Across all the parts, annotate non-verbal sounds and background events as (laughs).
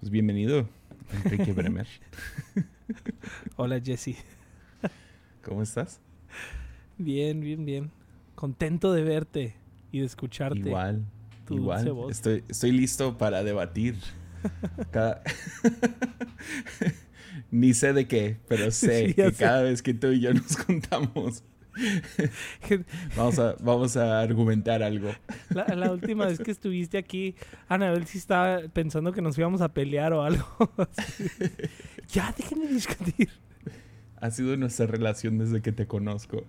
Pues bienvenido, Enrique Bremer. (laughs) Hola Jesse. ¿Cómo estás? Bien, bien, bien. Contento de verte y de escucharte. Igual, tu igual. voz. Estoy, estoy listo para debatir. (laughs) Cada- (laughs) Ni sé de qué, pero sé Sí, que sé. cada vez que tú y yo nos juntamos, (laughs) vamos a, vamos a argumentar algo. La, la última vez que estuviste aquí, Anabel sí estaba pensando que nos íbamos a pelear o algo. (laughs) ya, déjenme discutir. Ha sido nuestra relación desde que te conozco.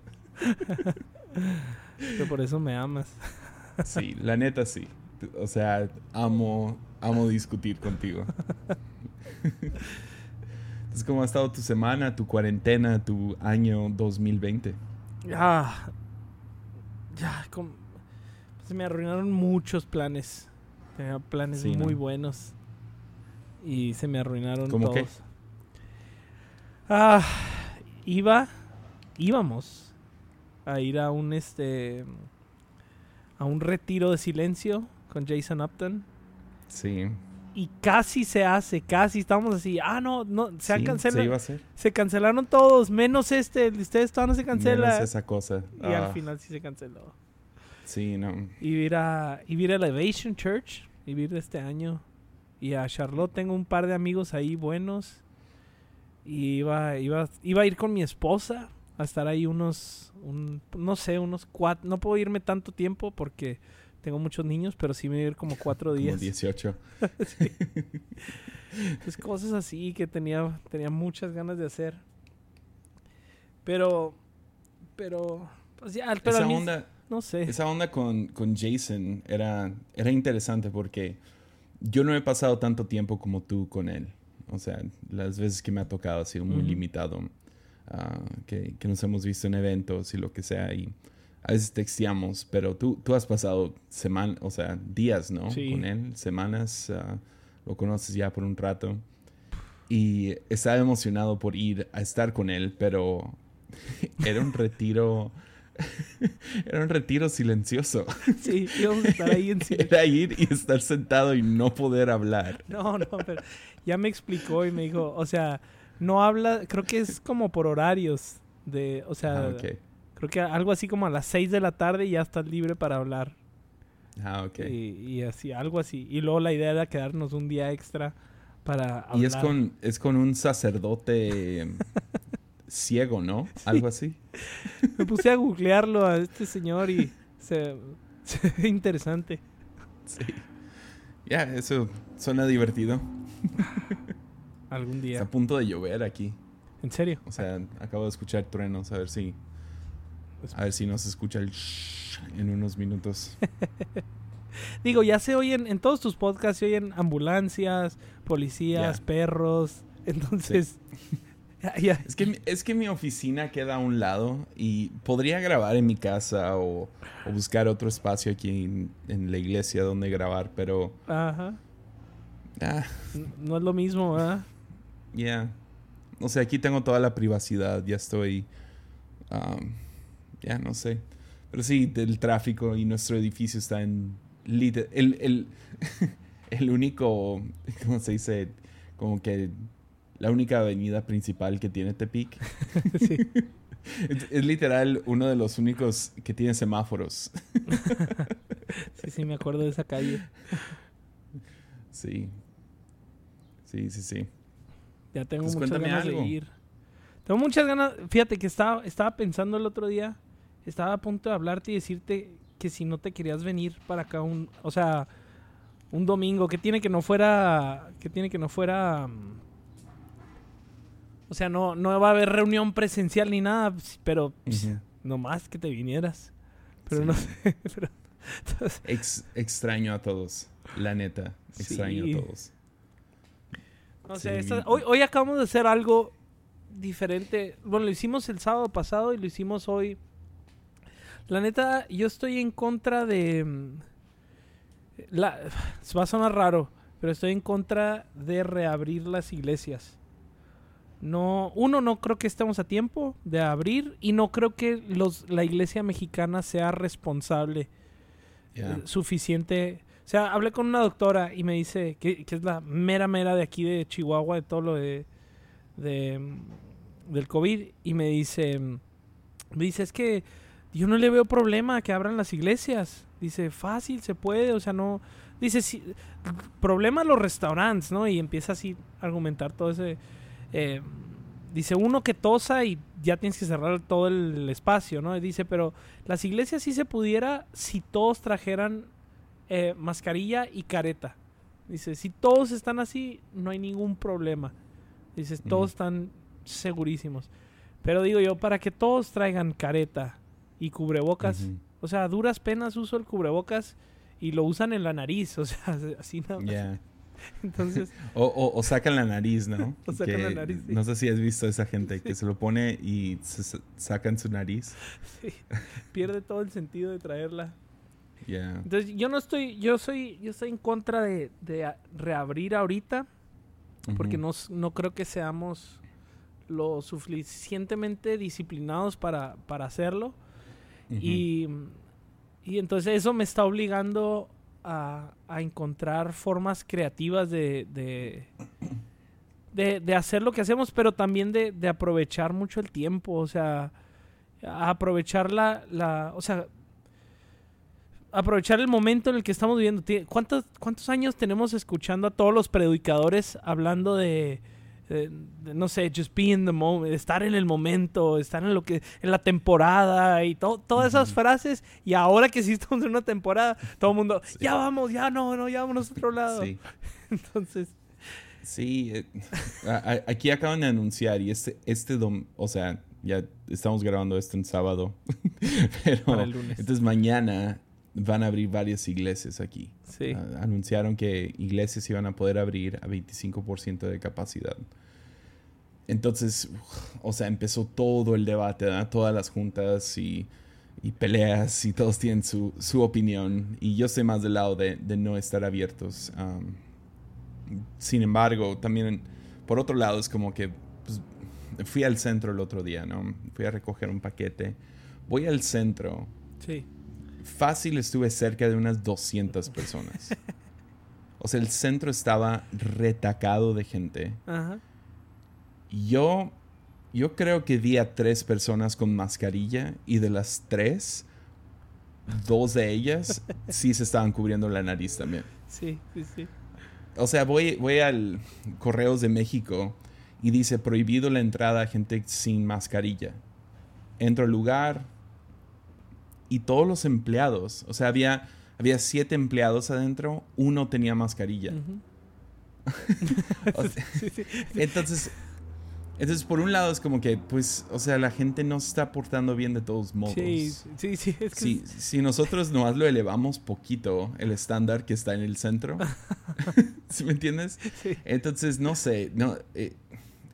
Pero por eso me amas. Sí, la neta sí. O sea, amo, amo discutir contigo. (laughs) Entonces, ¿cómo ha estado tu semana, tu cuarentena, tu año 2020? Ah, ya, com- se me arruinaron muchos planes. Tenía planes Sí, ¿no? muy buenos. Y se me arruinaron ¿Cómo qué? todos. Ah, iba, íbamos a ir a un este a un retiro de silencio con Jason Upton Sí. Y casi se hace, casi estamos así, ah no, no se han Sí, cancela- Se iba a hacer. se cancelaron todos, menos este, el de ustedes todavía no se cancela. Menos esa cosa. Y Ah, al final sí se canceló. Sí, no. Y ir a, y ir a Elevation Church. Y ir este año. Y a Charlotte tengo un par de amigos ahí buenos. Y iba, iba, iba a ir con mi esposa. A estar ahí unos, un- no sé, unos cuatro. No puedo irme tanto tiempo porque tengo muchos niños, pero sí me voy a ir como cuatro Como días. 18. Pues (laughs) (laughs) cosas así que tenía, tenía muchas ganas de hacer. Pero, pero, pues ya, pero esa mis- onda, no sé. esa onda con, con Jason era, era interesante porque yo no he pasado tanto tiempo como tú con él. O sea, las veces que me ha tocado ha sido muy limitado. ah, que, que nos hemos visto en eventos y lo que sea. Y a veces texteamos, pero tú, tú has pasado semanas, o sea, días, ¿no? Sí. Con él, semanas. ah, lo conoces ya por un rato. Y estaba emocionado por ir a estar con él, pero (laughs) era un retiro. (laughs) era un retiro silencioso. Sí, íbamos a estar ahí en (laughs) silencio. Era ir y estar sentado y no poder hablar. No, no, pero ya me explicó y me dijo, o sea, no habla, creo que es como por horarios de, o sea, Ah, ok. Creo que algo así como a las 6 de la tarde y ya estás libre para hablar. Ah, ok. Y, y así, algo así. Y luego la idea era quedarnos un día extra para hablar. Y es con, es con un sacerdote (laughs) ciego, ¿no? Algo así. Me puse a googlearlo a este señor y se, se ve interesante. Sí. Ya, eso suena divertido. (laughs) Algún Está día. a punto de llover aquí. ¿En serio? O sea, acabo de escuchar truenos. A ver si. A ver si nos escucha el shh en unos minutos. (laughs) Digo, ya se oyen, en todos tus podcasts se oyen ambulancias, policías, perros. (laughs) Entonces. (laughs) Es que, mi- es que mi oficina queda a un lado y podría grabar en mi casa o, o buscar otro espacio aquí en, en la iglesia donde grabar, pero. Ajá. Ah, No es lo mismo, ¿verdad? ya. No sé, aquí tengo toda la privacidad. Ya estoy. um, ya, no sé. Pero sí, el tráfico y nuestro edificio está en. El, el, (laughs) el único. ¿Cómo se dice? Como que. La única avenida principal que tiene Tepic. (laughs) sí. Es, es literal uno de los únicos que tiene semáforos. (laughs) sí, sí, me acuerdo de esa calle. Sí. Sí, sí, sí. Ya tengo Pues muchas ganas algo. de ir. Tengo muchas ganas. Fíjate que estaba, estaba pensando el otro día. Estaba a punto de hablarte y decirte que si no te querías venir para acá un, o sea, un domingo, que tiene que no fuera, que tiene que no fuera, mm, o sea, no, no va a haber reunión presencial ni nada, pero pues, Ujú. nomás que te vinieras. Pero Sí. no sé, (laughs) pero entonces, Ex- extraño a todos. La neta. Extraño Sí. a todos. No Sí, sé, esta- mi- hoy, hoy acabamos de hacer algo diferente. Bueno, lo hicimos el sábado pasado y lo hicimos hoy. La neta, yo estoy en contra de... mm, La, (sighs) va a sonar raro, pero estoy en contra de reabrir las iglesias. No, uno, no creo que estemos a tiempo de abrir y no creo que los, la iglesia mexicana sea responsable eh, suficiente. sea, hablé con una doctora y me dice que, que es la mera mera de aquí de Chihuahua, de todo lo de, de mm, del COVID, y me dice, mm, me dice, es que yo no le veo problema a que abran las iglesias. Dice, fácil, se puede, o sea, no... Dice, sí, problema los restaurantes, ¿no? Y empieza así a argumentar todo ese... eh, dice, uno que tosa y ya tienes que cerrar todo el espacio, ¿no? Y dice, pero las iglesias sí se pudiera si todos trajeran eh, mascarilla y careta. Dice, si todos están así, no hay ningún problema. Dice, todos están segurísimos. Pero digo yo, para que todos traigan careta y cubrebocas, o sea, a duras penas uso el cubrebocas y lo usan en la nariz, (laughs) o sea, así nada más. (laughs) Entonces, (laughs) O, o- o sacan la nariz, ¿no? O sacan Que- la nariz, sí. No sé si has visto a esa gente que se lo pone y se, sacan su nariz. sí, pierde todo el sentido de traerla. Ya. Entonces, yo no estoy, yo soy, yo estoy en contra de, de reabrir ahorita, porque no, no creo que seamos lo suficientemente disciplinados para, para hacerlo. Y, y entonces eso me está obligando a, a encontrar formas creativas de, de, de- de hacer lo que hacemos, pero también de, de aprovechar mucho el tiempo, o sea, aprovechar la, la, o sea, aprovechar el momento en el que estamos viviendo. ¿Cuántos, ¿Cuántos años tenemos escuchando a todos los predicadores hablando de, de, no sé, just be in the moment, estar en el momento, estar en lo que, en la temporada y to- todas esas frases? Y ahora que sí estamos en una temporada, todo el mundo, ya vamos, ya no, no, ya vámonos a otro lado. Sí. (laughs) Entonces, Sí, eh, a- a- aquí acaban de anunciar y este, este dom- o sea, ya estamos grabando esto en sábado, (laughs) pero Para el lunes. entonces mañana van a abrir varias iglesias aquí. sí. Ah, anunciaron que iglesias iban a poder abrir a 25% de capacidad. Entonces, o sea, empezó todo el debate, ¿verdad? todas las juntas y, y peleas y todos tienen su, su opinión y yo estoy más del lado de, de no estar abiertos. Sin embargo, también por otro lado es como que pues, fui al centro el otro día, ¿no? Fui a recoger un paquete. Voy al centro. Sí. Fácil estuve cerca de unas 200 personas. O sea, el centro estaba retacado de gente. Ajá. Yo, yo creo que vi a tres personas con mascarilla y de las tres, dos de ellas sí se estaban cubriendo la nariz también. Sí, sí, sí. O sea, voy, voy al Correos de México y dice prohibido la entrada a gente sin mascarilla. Entro al lugar y todos los empleados, o sea, había, había siete empleados adentro, uno tenía mascarilla. Ujú. (laughs) O sea, Sí, sí. entonces, entonces, por un lado es como que, pues, o sea, la gente no se está portando bien de todos modos. Sí, sí, sí, es que Si, si nosotros nomás lo elevamos poquito, el estándar que está en el centro, (laughs) (laughs) ¿sí me entiendes? Sí. Entonces, no sé, no, eh,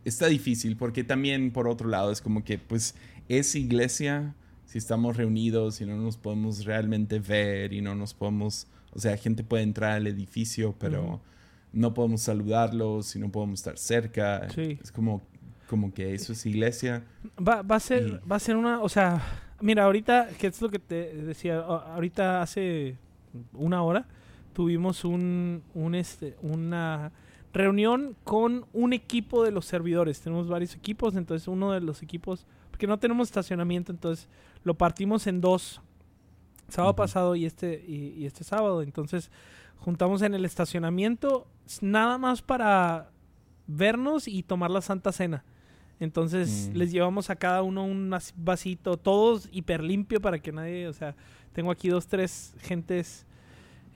está difícil porque también, por otro lado, es como que, pues, es iglesia si estamos reunidos y no nos podemos realmente ver y no nos podemos, o sea, gente puede entrar al edificio, pero no podemos saludarlos y no podemos estar cerca. Sí. Es como, como que eso es iglesia. Va, va a ser, Y- va a ser una, o sea, mira, ahorita, que es lo que te decía, ahorita hace una hora tuvimos un, un este, una reunión con un equipo de los servidores. Tenemos varios equipos, entonces uno de los equipos, porque no tenemos estacionamiento, entonces lo partimos en dos, sábado pasado y este y, y este sábado. Entonces juntamos en el estacionamiento nada más para vernos y tomar la Santa Cena. Entonces Mm. les llevamos a cada uno un as- vasito, todos hiper limpio para que nadie, o sea, tengo aquí dos, tres gentes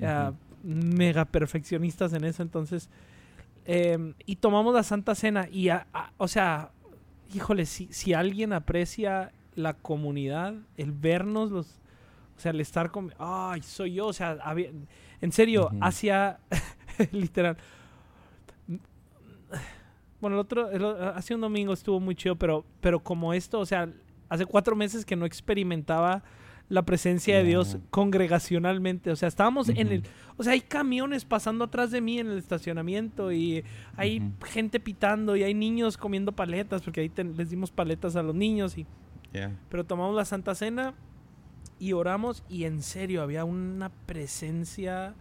ah, mega perfeccionistas en eso, entonces, em, y tomamos la Santa Cena y, a- a- o sea, híjole, si, si alguien aprecia la comunidad, el vernos, los, o sea, el estar con, ay, soy yo, o sea, había- en serio, Ujú. hacia, (laughs) literal, bueno, el otro, el hace un domingo estuvo muy chido, pero, pero como esto, o sea, hace cuatro meses que no experimentaba la presencia de Dios congregacionalmente. O sea, estábamos en el... O sea, hay camiones pasando atrás de mí en el estacionamiento y hay gente pitando y hay niños comiendo paletas, porque ahí les dimos paletas a los niños y... Yeah. Pero tomamos la Santa Cena y oramos y en serio había una presencia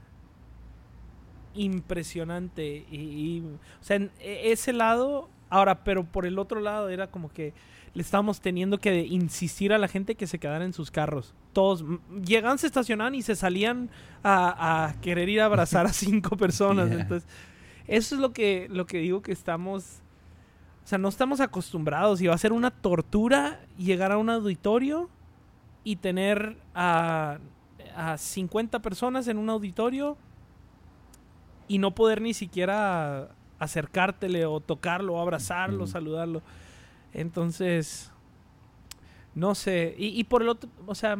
impresionante. Y, o sea, en e, ese lado, ahora, pero por el otro lado era como que le estábamos teniendo que insistir a la gente que se quedara en sus carros. Todos llegaban, se estacionaban y se salían a, querer ir a abrazar a (laughs) cinco personas. Entonces, eso es lo que, lo que digo que estamos... O sea, no estamos acostumbrados y va a ser una tortura llegar a un auditorio y tener a, a 50 personas en un auditorio y no poder ni siquiera acercártele o tocarlo o abrazarlo, saludarlo. Entonces, no sé. Y, por el otro, o sea,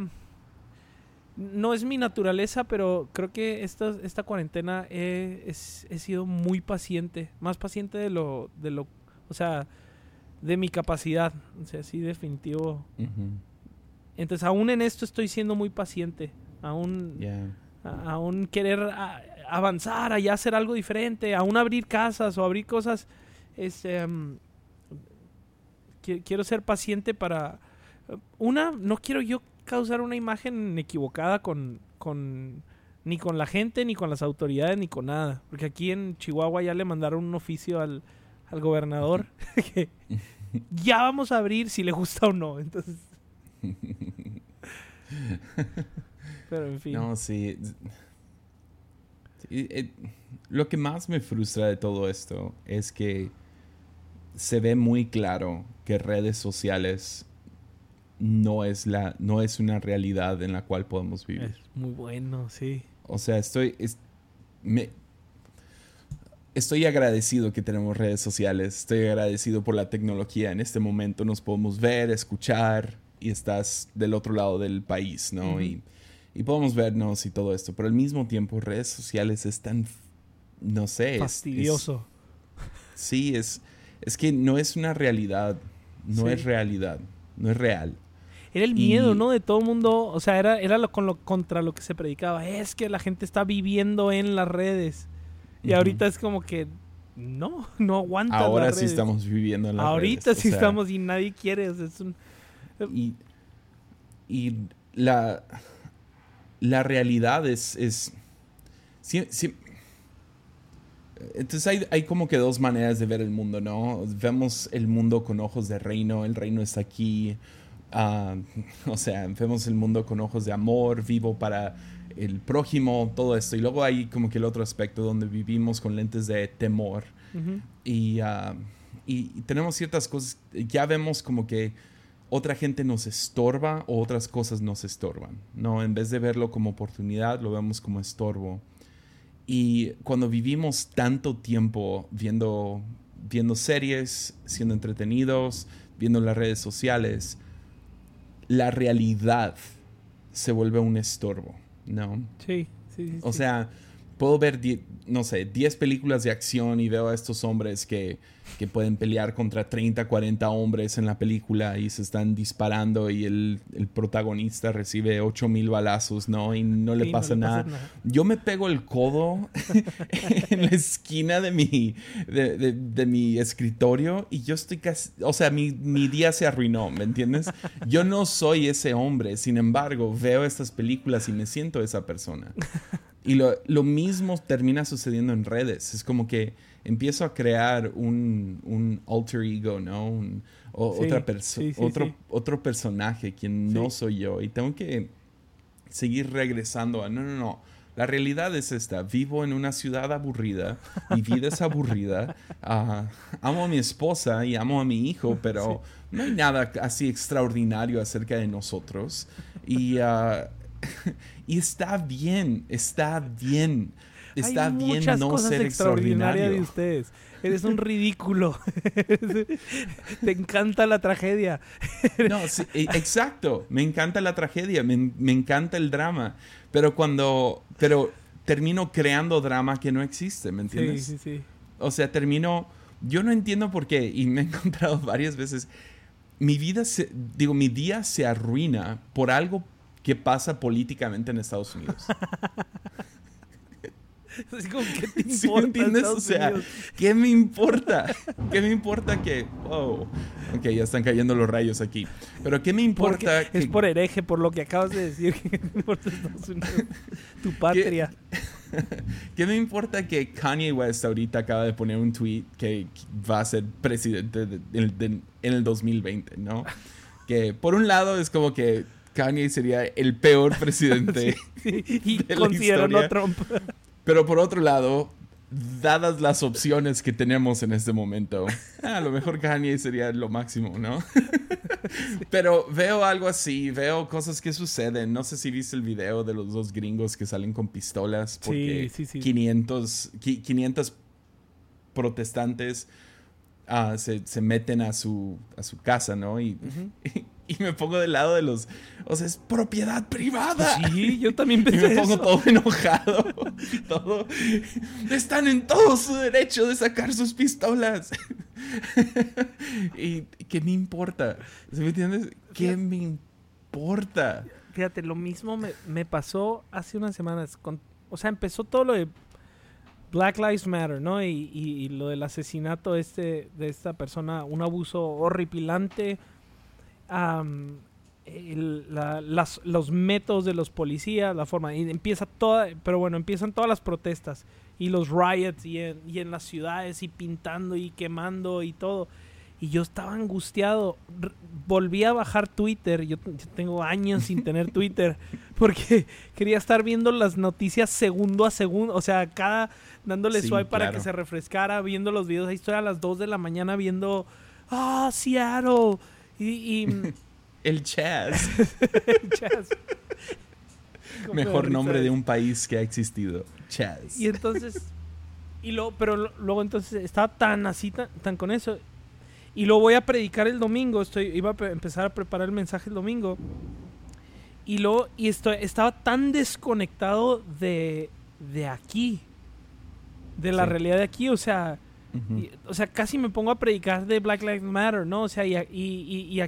no es mi naturaleza, pero creo que esta, esta cuarentena he, sido muy paciente. Más paciente de lo, de lo, o sea, de mi capacidad. O sea, sí, definitivo. Entonces, aún en esto estoy siendo muy paciente. Aún, aún querer avanzar, allá hacer algo diferente, aún abrir casas o abrir cosas. Este, mm, quiero ser paciente para... Una, no quiero yo causar una imagen equivocada con, con ni con la gente, ni con las autoridades, ni con nada. Porque aquí en Chihuahua ya le mandaron un oficio al, al gobernador (laughs) que ya vamos a abrir si le gusta o no. Entonces. Pero en fin. No, sí. Eh, lo que más me frustra de todo esto es que se ve muy claro que redes sociales no es, la, no es una realidad en la cual podemos vivir. Es muy bueno, sí. O sea, estoy... me, estoy agradecido que tenemos redes sociales. Estoy agradecido por la tecnología. En este momento nos podemos ver, escuchar y estás del otro lado del país, ¿no? y, y, podemos vernos y todo esto. Pero al mismo tiempo, redes sociales es tan... No sé. Fastidioso. sí, es es que no es una realidad, no es realidad, no es real. Era el miedo, ¿no? De todo el mundo, o sea, era, era lo, con lo, contra lo que se predicaba. Es que la gente está viviendo en las redes. Y ahorita es como que no, (laughs) no aguanta. Ahora sí estamos viviendo en las ahorita sí estamos y nadie quiere. es un... y, y la, la realidad es... es entonces hay, hay, como que dos maneras de ver el mundo, ¿no? Vemos el mundo con ojos de reino, el reino está aquí, ah, (laughs) o sea, vemos el mundo con ojos de amor, vivo para el prójimo, todo esto. Y luego hay como que el otro aspecto donde vivimos con lentes de temor. y, uh, y, tenemos ciertas cosas, ya vemos como que otra gente nos estorba o otras cosas nos estorban, ¿no? En vez de verlo como oportunidad, lo vemos como estorbo. Y cuando vivimos tanto tiempo viendo, viendo series, siendo entretenidos, viendo las redes sociales, la realidad se vuelve un estorbo, ¿no? Sí, sí. O sea, puedo ver, no sé, 10 películas de acción y veo a estos hombres que que pueden pelear contra 30, 40 hombres en la película y se están disparando y el, protagonista recibe 8000 balazos, ¿no? Y no le, pasa, nada. Yo me pego el codo (laughs) en la esquina de mi, de, mi escritorio y yo estoy casi, o sea, mi, mi día se arruinó, ¿me entiendes? Yo no soy ese hombre, sin embargo, veo estas películas y me siento esa persona. Y lo, lo mismo termina sucediendo en redes. Es como que empiezo a crear un, un alter ego, ¿no? otra otro, otro personaje quien no soy yo. Y tengo que seguir regresando a, no, no, no. La realidad es esta, vivo en una ciudad aburrida, mi vida es aburrida, (laughs) ah, amo a mi esposa y amo a mi hijo, (laughs) pero no hay nada así extraordinario acerca de nosotros. Y, ah, (laughs) y está bien, está bien. Está bien no ser extraordinario. de ustedes. Eres un ridículo. (laughs) Te encanta la tragedia. no, e, exacto. Me encanta la tragedia. Me, encanta el drama. Pero cuando. Pero termino creando drama que no existe, ¿me entiendes? Sí, sí, sí. O sea, termino. Yo no entiendo por qué. Y me he encontrado (laughs) varias veces. Mi vida se. Digo, mi día se arruina por algo que pasa políticamente en Estados Unidos. (laughs) (laughs) ¿qué te (laughs) importa? o sea, ¿qué me importa? (laughs) ¿Qué me importa que, wow, ok, ya están cayendo los rayos aquí. Pero ¿qué me importa? Es por hereje, por lo que acabas de decir, que importa Estados Unidos, tu patria. ¿Qué me importa que Kanye West ahorita acaba de poner un tweet que va a ser presidente en el 2020, ¿no? Que por un lado es como que Kanye sería el peor presidente y de la Trump. Pero por otro lado, dadas las opciones que tenemos en este momento, a lo mejor Kanye sería lo máximo, ¿no? (laughs) Pero veo algo así, veo cosas que suceden. No sé si viste el video de los dos gringos que salen con pistolas porque 500, 500 protestantes ah, se, meten a su, a su casa, ¿no? (laughs) Y, y me pongo del lado de los. O sea, es propiedad privada. Sí, yo (laughs) también pensé. Y me pongo todo enojado. todo. Están en todo su derecho de sacar sus pistolas. (laughs) y ¿qué me importa? ¿Me entiendes? ¿Qué me importa? Fíjate, lo mismo me, pasó hace unas semanas. Con, o sea, empezó todo lo de Black Lives Matter, ¿no? Y, y lo del asesinato este, de esta persona, un abuso horripilante los métodos de los policías, la forma, y empieza toda, pero bueno, empiezan todas las protestas y los riots y en, las ciudades y pintando y quemando y todo. Y yo estaba angustiado. volví a bajar Twitter. Yo, tengo años sin tener (laughs) Twitter. Porque quería estar viendo las noticias segundo a segundo. O sea, cada dándole swipe para que se refrescara, viendo los videos. Ahí estoy a las 2 de la mañana viendo. Ah, Seattle y, (laughs) (laughs) el Chaz. el Chaz. Mejor nombre de un país que ha existido. Chaz. Y entonces. Y lo, pero luego entonces estaba tan así, tan, con eso. Y lo voy a predicar el domingo. Estoy, iba a empezar a preparar el mensaje el domingo. Y luego, y esto, estaba tan desconectado de, de aquí. De la realidad de aquí. O sea, o sea, casi me pongo a predicar de Black Lives Matter, ¿no? O sea, y, y,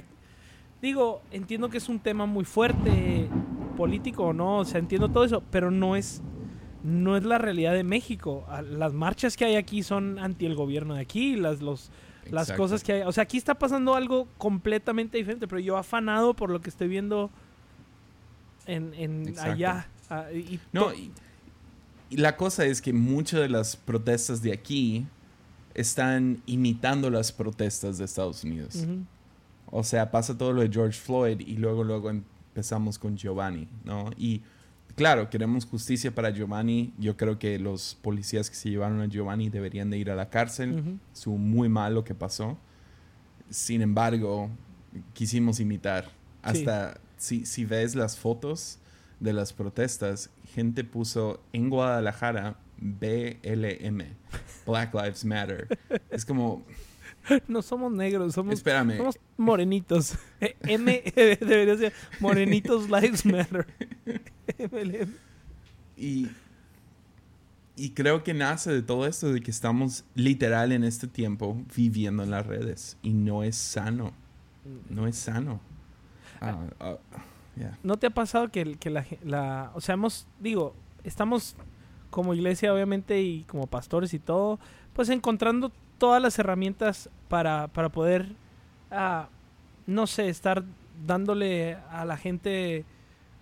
digo, entiendo que es un tema muy fuerte, político, ¿no? O sea, entiendo todo eso, pero no es, no es la realidad de México. Las marchas que hay aquí son anti el gobierno de aquí, las, los, las cosas que hay. O sea, aquí está pasando algo completamente diferente, pero yo afanado por lo que estoy viendo en, en allá. Ah, y no, y, la cosa es que muchas de las protestas de aquí están imitando las protestas de Estados Unidos. O sea, pasa todo lo de George Floyd y luego, luego empezamos con Giovanni, ¿no? Y claro, queremos justicia para Giovanni. Yo creo que los policías que se llevaron a Giovanni deberían de ir a la cárcel. Uh muy mal lo que pasó. Sin embargo, quisimos imitar. Hasta si, si ves las fotos de las protestas, gente puso en Guadalajara BLM, Black Lives Matter. (laughs) Es como... (laughs) No somos negros, somos, Espérame. somos morenitos. (laughs) (laughs) M debería ser Morenitos Lives Matter. y, y creo que nace de todo esto, de que estamos literal en este tiempo viviendo en las redes. Y no es sano. No es sano. Ah, ah, ¿No te ha pasado que, que la, la... O sea, hemos... Digo, estamos como iglesia obviamente y como pastores y todo, pues encontrando todas las herramientas para, para poder, ah, no sé, estar dándole a la gente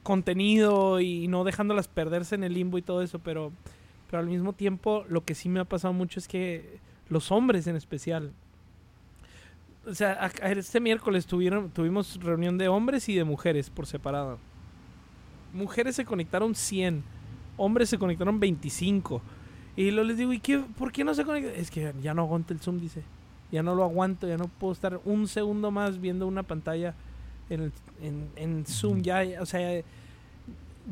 contenido y no dejándolas perderse en el limbo y todo eso, pero, pero al mismo tiempo lo que sí me ha pasado mucho es que los hombres en especial, o sea, este miércoles tuvieron, tuvimos reunión de hombres y de mujeres por separado. Mujeres se conectaron 100 hombres se conectaron 25. Y luego les digo, ¿y qué, por qué no se conectan? Es que ya no aguanto el Zoom, dice. Ya no lo aguanto, ya no puedo estar un segundo más viendo una pantalla en, en, Zoom. Ya, o sea,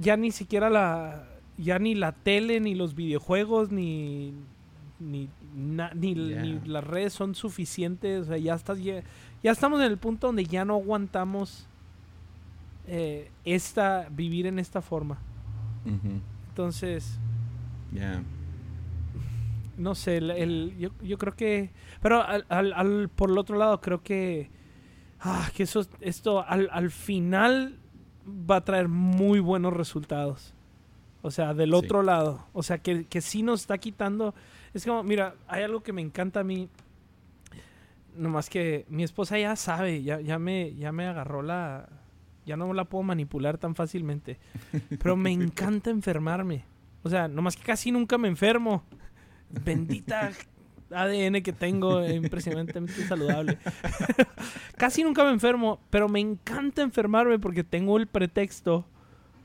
ya ni siquiera la, ya ni la tele, ni los videojuegos, ni, ni, ni, las redes son suficientes. O sea, ya, estás, ya, estamos en el punto donde ya no aguantamos eh, esta, vivir en esta forma. Entonces. Ya. No sé, el, yo, yo, creo que. Pero al, al, por el otro lado, creo que. Ah, que eso, esto al, al final va a traer muy buenos resultados. O sea, del otro lado. O sea, que, que sí nos está quitando. Es como, mira, hay algo que me encanta a mí. Nomás que mi esposa ya sabe, ya, ya, me, ya me agarró la, ya no la puedo manipular tan fácilmente. (laughs) Pero me encanta enfermarme. O sea, nomás que casi nunca me enfermo. Bendita ADN que tengo, impresionantemente saludable. (laughs) casi nunca me enfermo, pero me encanta enfermarme porque tengo el pretexto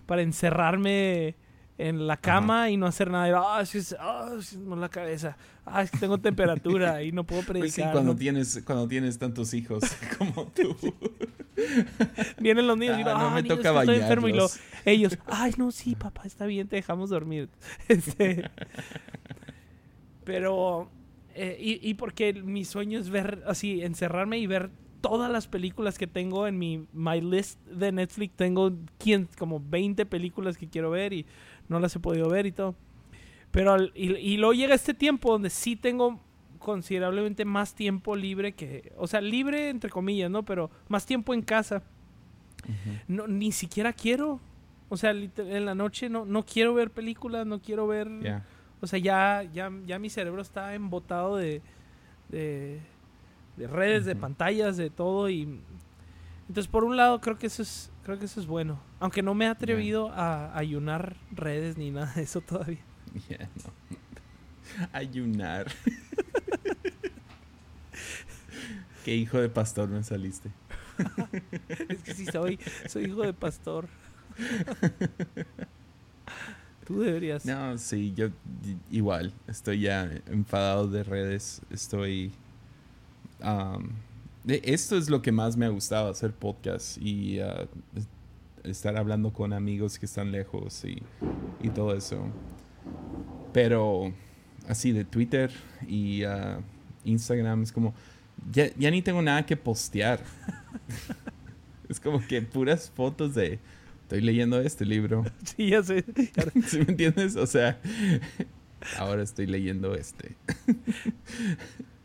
para encerrarme en la cama y no hacer nada. Ah, sí, ah, la cabeza. Ah, es que tengo temperatura y no puedo predicar. Sí, cuando, tienes, cuando tienes tantos hijos (laughs) como tú. Vienen los niños y digo, ah, no me toca estoy enfermo y lo, ellos, ay, no, sí, papá, está bien, te dejamos dormir. (laughs) Este, pero, eh, y, y porque mi sueño es ver, así, encerrarme y ver todas las películas que tengo en mi my list de Netflix. Tengo como 20 películas que quiero ver y no las he podido ver y todo. Pero y, luego llega este tiempo donde sí tengo considerablemente más tiempo libre que, o sea, libre entre comillas, ¿no? Pero más tiempo en casa. no, ni siquiera quiero, o sea, en la noche no, no quiero ver películas, no quiero ver, o sea, ya, ya, ya mi cerebro está embotado de, de, redes, de pantallas, de todo y entonces por un lado creo que eso es, creo que eso es bueno, aunque no me he atrevido a ayunar redes ni nada de eso todavía. Ayunar. (laughs) Qué hijo de pastor me saliste. (laughs) es que sí soy, soy hijo de pastor. (laughs) Tú deberías. No, sí, yo igual. Estoy ya enfadado de redes. Estoy. esto es lo que más me ha gustado, hacer podcast y uh, estar hablando con amigos que están lejos y, y todo eso. Pero así de Twitter y uh, Instagram es como, ya, ya, ni tengo nada que postear. (laughs) es como que puras fotos de, estoy leyendo este libro. (laughs) Sí, ya sé. (laughs) ¿Sí me entiendes? O sea, (laughs) ahora estoy leyendo este.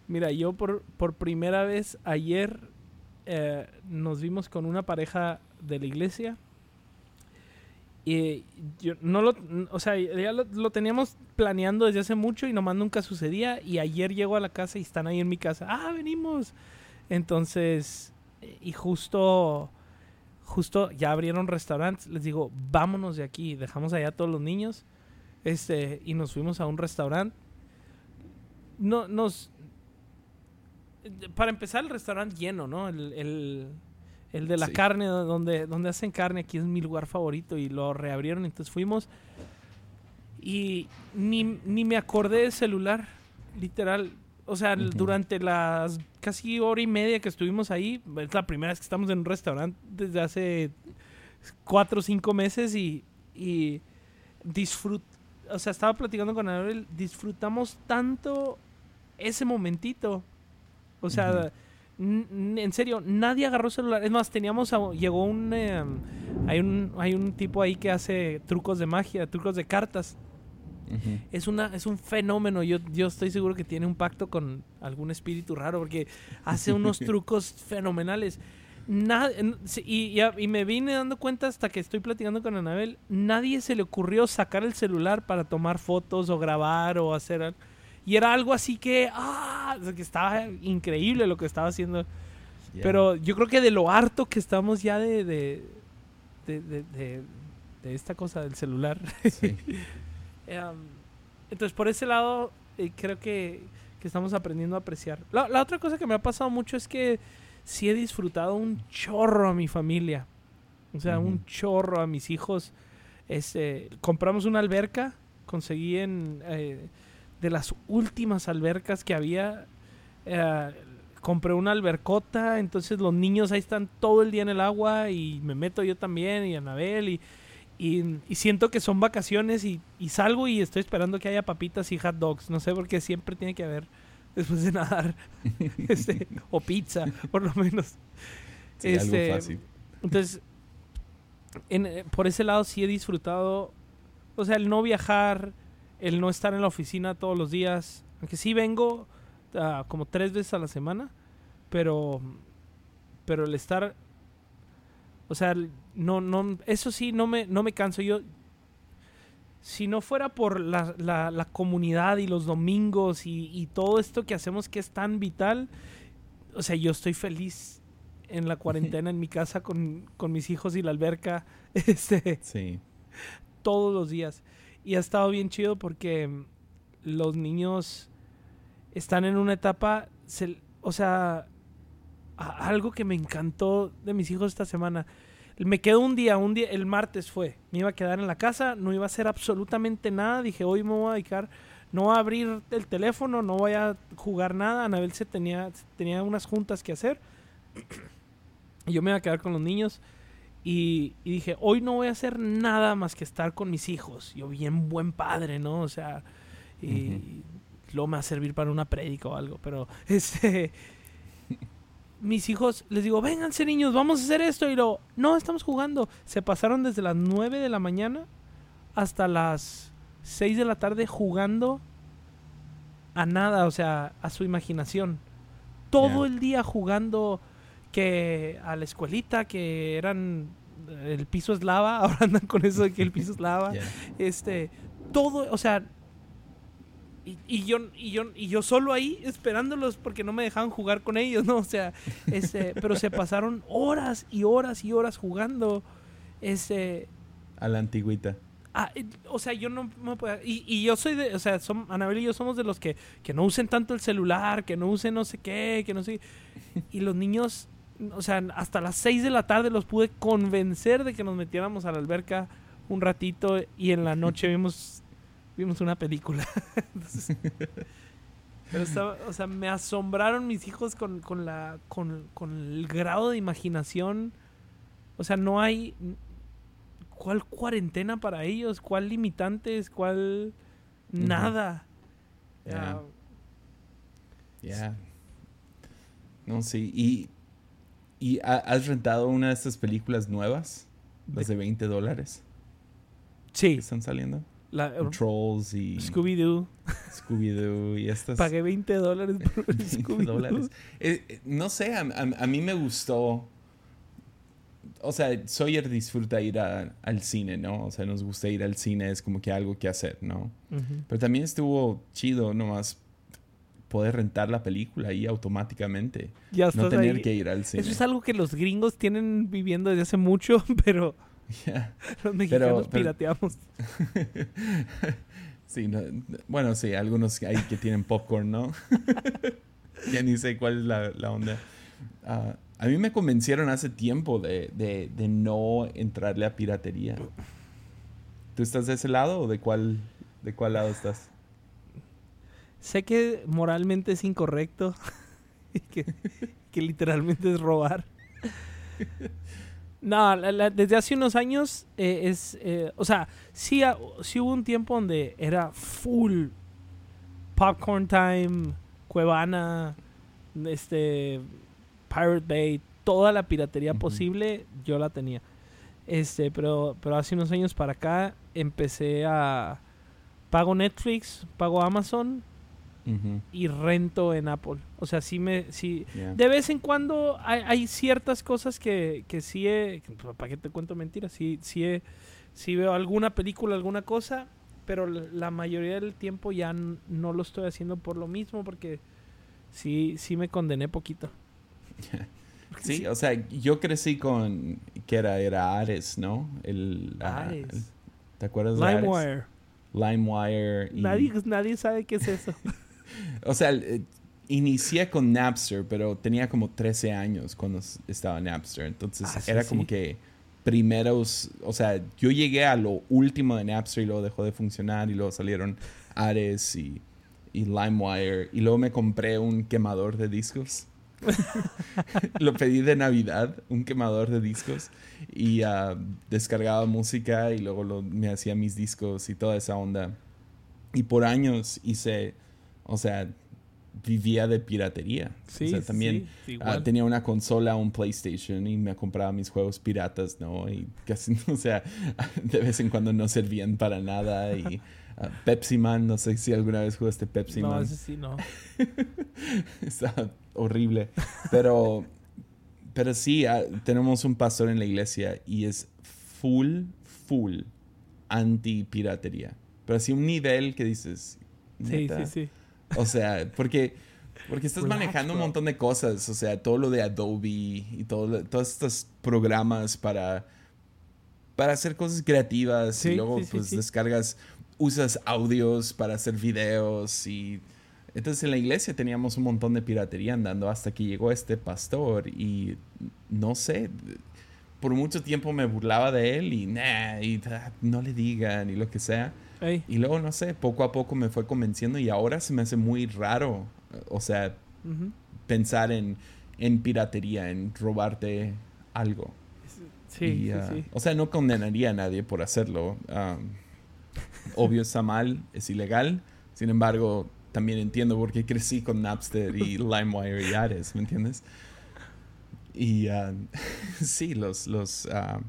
Mira, yo por, por primera vez ayer eh, nos vimos con una pareja de la iglesia y yo no lo, o sea, ya lo, teníamos planeando desde hace mucho y nomás nunca sucedía. Y ayer llego a la casa y están ahí en mi casa. Ah, venimos. Entonces, y justo, justo ya abrieron restaurantes. Les digo, vámonos de aquí. Dejamos allá a todos los niños. Este, y nos fuimos a un restaurante. No, nos, para empezar, el restaurante lleno, ¿no? el el de la carne, donde, donde hacen carne, aquí es mi lugar favorito y lo reabrieron. Entonces fuimos y ni, me acordé del celular, literal. O sea, durante las casi hora y media que estuvimos ahí, es la primera vez que estamos en un restaurante desde hace cuatro o cinco meses y, y disfrut o sea, estaba platicando con Abel, disfrutamos tanto ese momentito. O sea, en serio, nadie agarró celular. Es más, teníamos, llegó un, em, hay un, hay un tipo ahí que hace trucos de magia, trucos de cartas. Es una, es un fenómeno. Yo, yo estoy seguro que tiene un pacto con algún espíritu raro porque hace unos (laughs) trucos fenomenales. Nada, y, y, me vine dando cuenta hasta que estoy platicando con Anabel. Nadie se le ocurrió sacar el celular para tomar fotos o grabar o hacer algo. Y era algo así que, ah, que estaba increíble lo que estaba haciendo. Pero yo creo que de lo harto que estamos ya de, de, de, esta cosa del celular. (laughs) Em, entonces, por ese lado, eh, creo que, que, estamos aprendiendo a apreciar. La, la, otra cosa que me ha pasado mucho es que sí he disfrutado un chorro a mi familia. O sea, un chorro a mis hijos. Este, compramos una alberca, conseguí en... Eh, de las últimas albercas que había. Eh, compré una albercota, entonces los niños ahí están todo el día en el agua y me meto yo también y Anabel y, y, siento que son vacaciones y, salgo y estoy esperando que haya papitas y hot dogs. No sé por qué siempre tiene que haber después de nadar. (laughs) este, o pizza, por lo menos. este, fácil. Entonces, eh, por ese lado sí he disfrutado. O sea, el no viajar, el no estar en la oficina todos los días, aunque sí vengo ah, como tres veces a la semana, pero, pero el estar, o sea, no, no, eso sí, no me, no me canso. Yo, si no fuera por la, la, comunidad y los domingos y, y, todo esto que hacemos que es tan vital, o sea, yo estoy feliz en la cuarentena en mi casa con, con mis hijos y la alberca, (laughs) este, sí. todos los días. Y ha estado bien chido porque los niños están en una etapa, o sea, algo que me encantó de mis hijos esta semana. Me quedo un día, un día, el martes fue. Me iba a quedar en la casa, no iba a hacer absolutamente nada. Dije, hoy me voy a dedicar, no voy a abrir el teléfono, no voy a jugar nada. Anabel se tenía, tenía unas juntas que hacer. y yo me iba a quedar con los niños. Y, dije, hoy no voy a hacer nada más que estar con mis hijos. Yo bien buen padre, ¿no? O sea, y luego me va a servir para una prédica o algo. Pero, (laughs) este mis hijos, les digo, vénganse niños, vamos a hacer esto. Y lo, no, estamos jugando. Se pasaron desde las 9 de la mañana hasta las 6 de la tarde jugando a nada, o sea, a su imaginación. Todo el día jugando que a la escuelita, que eran el piso es lava, (laughs) ahora andan con eso de que el piso es lava. Este, todo, o sea, y, yo, y, yo, y yo solo ahí esperándolos porque no me dejaban jugar con ellos, ¿no? O sea, este, (laughs) pero se pasaron horas y horas y horas jugando. Este, a la antigüita. Ah, o sea, yo no me puedo... Y, y, yo soy de... O sea, son, Anabel y yo somos de los que, que no usen tanto el celular, que no usen no sé qué, que no sé... Y los niños, o sea, hasta las 6 de la tarde los pude convencer de que nos metiéramos a la alberca un ratito y en la noche (laughs) vimos vimos una película. (laughs) pero o sea, me asombraron mis hijos con, con la, con, el grado de imaginación. O sea, no hay... ¿Cuál cuarentena para ellos? ¿Cuál limitantes? ¿Cuál... Nada. Ya. Ya. No, sí. ¿Y, ¿Y has rentado una de estas películas nuevas? Las de 20 dólares. Sí. ¿Que están saliendo? La, Trolls y... Scooby-Doo. Scooby-Doo y estas... Pagué 20 dólares por (laughs) Scooby-Doo. Eh, eh, no sé, a, mí me gustó... O sea, Sawyer disfruta ir al cine, ¿no? O sea, nos gusta ir al cine, es como que algo que hacer, ¿no? Pero también estuvo chido nomás poder rentar la película ahí automáticamente. Ya no tener que ir al cine. Eso es algo que los gringos tienen viviendo desde hace mucho, (laughs) pero (laughs) (laughs) Los mexicanos pirateamos. (laughs) sí, bueno, sí, algunos hay que tienen popcorn, ¿no? ya ni sé cuál es la, onda. Ah, a mí me convencieron hace tiempo de, de, no entrarle a piratería. ¿Tú estás de ese lado o de cuál, de cuál lado estás? Sé que moralmente es incorrecto. que, que literalmente es robar. No, desde hace unos años eh, es, eh, o sea, sí, sí, hubo un tiempo donde era full popcorn time, Cuevana, este, Pirate Bay, toda la piratería posible, yo la tenía. Este, pero, pero hace unos años para acá empecé a pago Netflix, pago Amazon y rento en Apple. O sea, sí me... Sí, De vez en cuando hay, ciertas cosas que, que sí he... Pues, ¿Para qué te cuento mentiras? Sí, sí, sí veo alguna película, alguna cosa, pero la mayoría del tiempo ya no lo estoy haciendo por lo mismo, porque sí, sí me condené poquito. (laughs) sí, o sea, yo crecí con... que era, era Ares, ¿no? El, Ares. ¿Te acuerdas de LimeWire. LimeWire. Nadie, nadie sabe qué es eso. (laughs) o sea, eh, inicié con Napster, pero tenía como 13 años cuando estaba Napster. Entonces ah, era como que primeros, o sea, yo llegué a lo último de Napster y luego dejó de funcionar y luego salieron Ares y, y LimeWire y luego me compré un quemador de discos. (laughs) lo pedí de Navidad, un quemador de discos y uh, descargaba música y luego me hacía mis discos y toda esa onda. Y por años hice o sea, vivía de piratería. Sí, o sea, también ah, tenía una consola, un PlayStation y me compraba mis juegos piratas, ¿no? Y casi, (laughs) o sea, de vez en cuando no servían para nada y uh, Pepsi Man, no sé si alguna vez jugaste Pepsi Man. No, ese sí, no. (laughs) Está horrible. Pero, pero sí, ah, tenemos un pastor en la iglesia y es full, full anti piratería. Pero así un nivel que dices, Sí, sí, sí. O sea, porque, porque estás manejando un montón de cosas. O sea, todo lo de Adobe y todo, todos estos programas para, para hacer cosas creativas. y luego pues descargas usas audios para hacer videos y entonces en la iglesia teníamos un montón de piratería andando hasta que llegó este pastor y no sé, por mucho tiempo me burlaba de él y, nah, y ah, no le digan y lo que sea. Ey. Y luego, no sé, poco a poco me fue convenciendo y ahora se me hace muy raro, o sea, pensar en, en piratería, en robarte algo. Sí, Y, sí, ah, sí. O sea, no condenaría a nadie por hacerlo. Obvio está mal, es ilegal. Sin embargo, también entiendo por qué crecí con Napster y (laughs) LimeWire y Ares, ¿me entiendes? Y ah, (laughs) sí, los, los, ah,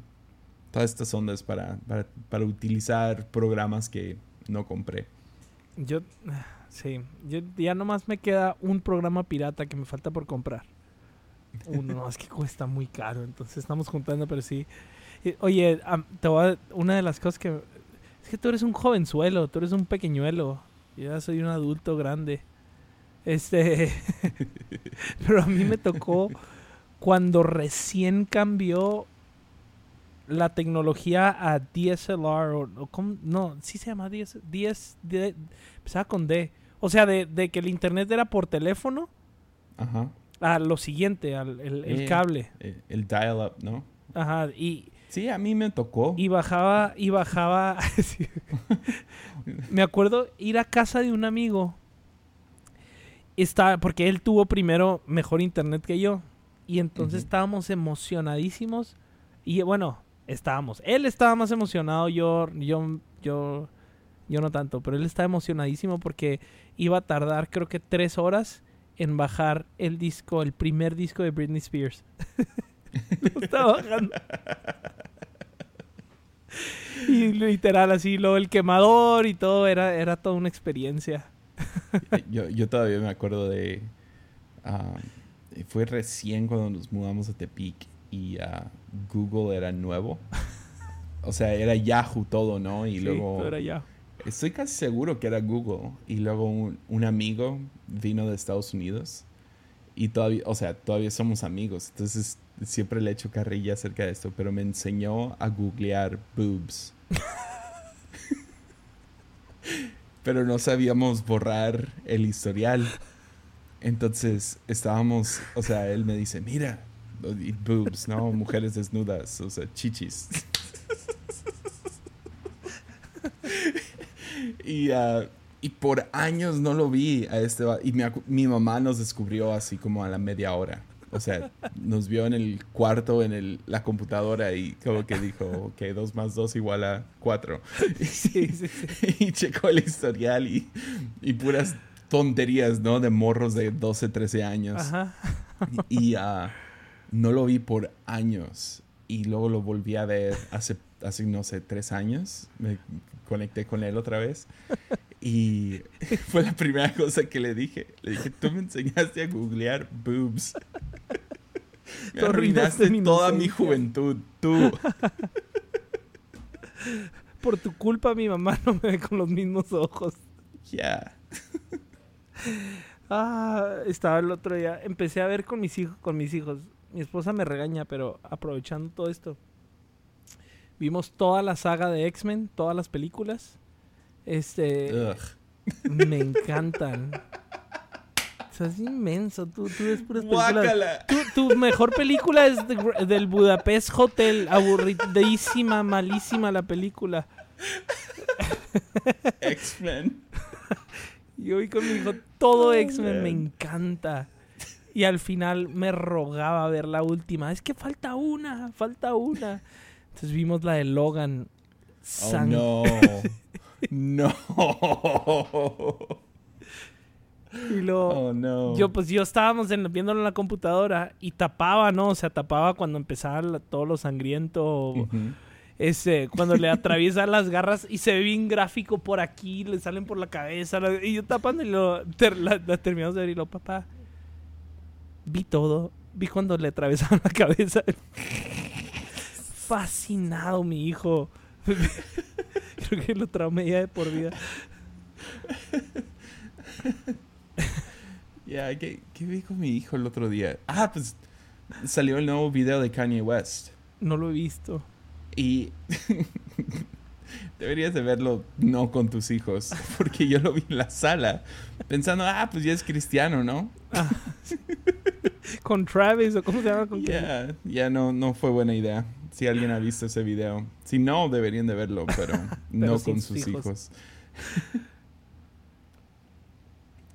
todas estas ondas para, para, para utilizar programas que no compré. Yo, sí, yo ya nomás me queda un programa pirata que me falta por comprar. Uno nomás que cuesta muy caro, entonces estamos juntando, pero sí. Oye, te voy una de las cosas que... Es que tú eres un jovenzuelo, tú eres un pequeñuelo. Yo ya soy un adulto grande. Este... (laughs) pero a mí me tocó cuando recién cambió la tecnología a DSLR o, o ¿cómo? no, sí se llama DS, DS, D- empezaba con D. O sea, de, de que el internet era por teléfono Ajá. a lo siguiente, al el, el Eh. cable. Eh, El dial-up, ¿no? Ajá, y, Sí, a mí me tocó. y bajaba, y bajaba. (laughs) (laughs) Me acuerdo ir a casa de un amigo. Está, porque él tuvo primero mejor internet que yo. Y entonces estábamos emocionadísimos. Y bueno, estábamos. Él estaba más emocionado, yo, yo, yo, yo no tanto, pero él estaba emocionadísimo porque iba a tardar creo que tres horas en bajar el disco, el primer disco de Britney Spears. (laughs) Lo estaba bajando. Y literal así, luego el quemador y todo, era, era toda una experiencia. (laughs) yo, yo todavía me acuerdo de... ah, fue recién cuando nos mudamos a Tepic y ah, Google era nuevo. O sea, era Yahoo todo, ¿no? Y Sí, luego... era ya. Estoy casi seguro que era Google. Y luego un, un amigo vino de Estados Unidos. Y todavía, o sea, todavía somos amigos. Entonces siempre le echo carrilla acerca de esto. Pero me enseñó a googlear boobs. (laughs) pero no sabíamos borrar el historial. Entonces estábamos, o sea, él me dice, mira, y boobs, ¿no? Mujeres desnudas, o sea, chichis. y, ah, y por años no lo vi a este y mi, mi mamá nos descubrió así como a la media hora. O sea, nos vio en el cuarto, en el, la computadora y como que dijo, ok, dos más dos igual a cuatro. (laughs) Sí, sí, sí. (laughs) y checó el historial y, y puras tonterías, ¿no? De morros de 12, 13 años. Ajá. Y ah, no lo vi por años. Y luego lo volví a ver hace, hace, no sé, tres años. Me conecté con él otra vez. Y (laughs) fue la primera cosa que le dije. Le dije, tú me enseñaste a googlear boobs. (laughs) Me arruinaste mi toda mi juventud. Tú. (laughs) Por tu culpa mi mamá no me ve con los mismos ojos. Ya. Ah, estaba el otro día. Empecé a ver con mis hijos, con mis hijos. Mi esposa me regaña, pero aprovechando todo esto. Vimos toda la saga de X-Men, todas las películas. Este, Ugh. me encantan. Estás inmenso, tú, tú ves puras películas. Guácala. Tu, tu mejor película es del Budapest Hotel, aburridísima, malísima la película. X-Men. (laughs) Yo vi con mi hijo todo Oh, X-Men, me encanta. Y al final me rogaba ver la última. Es que falta una, falta una. Entonces vimos la de Logan. Oh, San- no. (laughs) no. Y luego, Oh, no. yo pues yo estábamos en- viéndolo en la computadora y tapaba, ¿no? O sea, tapaba cuando empezaba la- todo lo sangriento. Ese, cuando le atraviesan las garras y se ve bien gráfico por aquí, le salen por la cabeza. la- y yo tapando y lo, ter- la, la terminamos de ver y lo, papá, vi todo. Vi cuando le atravesaban la cabeza. (laughs) Fascinado mi hijo. (laughs) Creo que lo traumé ya de por vida. (laughs) Ya, ¿qué, ¿qué vi con mi hijo el otro día? Ah, pues salió el nuevo video de Kanye West. No lo he visto. Y (laughs) Deberías de verlo no con tus hijos, (laughs) porque yo lo vi en la sala pensando, ah, pues ya es cristiano, ¿no? Ah, (laughs) con Travis o cómo se llama con Ya, ya no, no fue buena idea. Si alguien ha visto ese video. Si no, deberían de verlo, pero, no con sus sus hijos. hijos.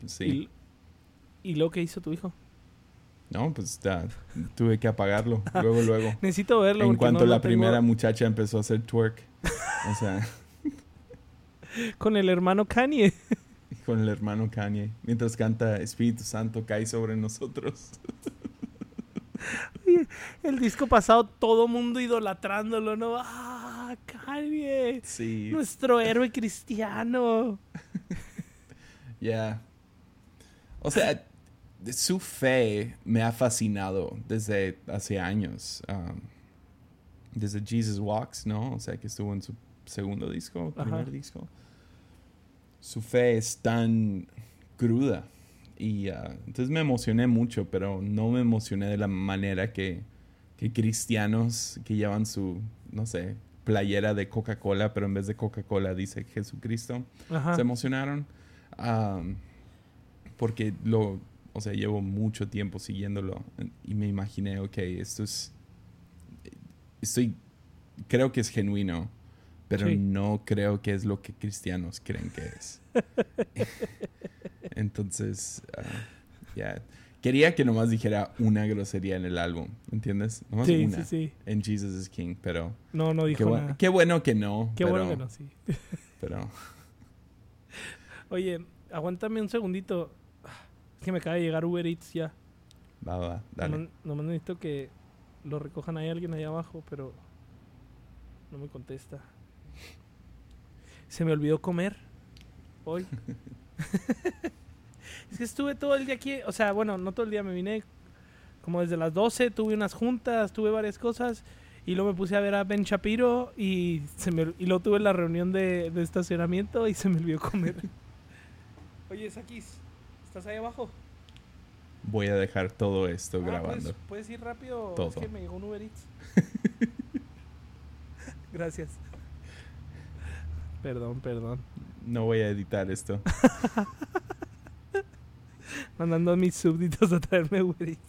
sí. ¿Y, ¿Y lo que hizo tu hijo? No, pues ya, tuve que apagarlo. Luego, luego. (laughs) Necesito verlo. en cuanto no la tengo primera muchacha empezó a hacer twerk. O sea, (laughs) Con el hermano Kanye. (laughs) con el hermano Kanye. Mientras canta Espíritu Santo cae sobre nosotros. El disco pasado, todo mundo idolatrándolo, ¿no? ¡Ah, Kanye! Sí. Nuestro héroe cristiano. Ya. O sea, su fe me ha fascinado desde hace años. um, desde Jesus Walks, ¿no? O sea, que estuvo en su segundo disco, Ajá. primer disco. Su fe es tan cruda. Y uh, entonces me emocioné mucho, pero no me emocioné de la manera que, que cristianos que llevan su, no sé, playera de Coca-Cola, pero en vez de Coca-Cola dice Jesucristo Ajá. se emocionaron. Am, porque lo, o sea, llevo mucho tiempo siguiéndolo y me imaginé, ok, esto es, estoy, creo que es genuino, pero Sí. no creo que es lo que cristianos creen que es. (laughs) Entonces, ah, ya, quería que nomás dijera una grosería en el álbum, ¿entiendes? Nomás Sí, una sí, sí. en Jesus is King, pero No, no qué, dijo bu- nada. qué bueno que no. Qué pero, bueno que no, sí. Pero, (laughs) Oye, aguántame un segundito. Que me acaba de llegar Uber Eats ya. va, va, dale. Nomás, nomás necesito que lo recojan ahí alguien allá abajo, pero no me contesta. Se me olvidó comer hoy. (laughs) es que estuve todo el día aquí, o sea, bueno, no todo el día, me vine como desde las 12, tuve unas juntas, tuve varias cosas y luego me puse a ver a Ben Shapiro y, se me, y luego tuve la reunión de, de estacionamiento y se me olvidó comer. (laughs) Oye, Sakis, ¿estás ahí abajo? Voy a dejar todo esto Ah, grabando. ¿puedes, puedes ir rápido? Todo. Es que me llegó un Uber Eats. (laughs) Gracias. Perdón, perdón. No voy a editar esto. (laughs) Mandando a mis súbditos a traerme Uber Eats.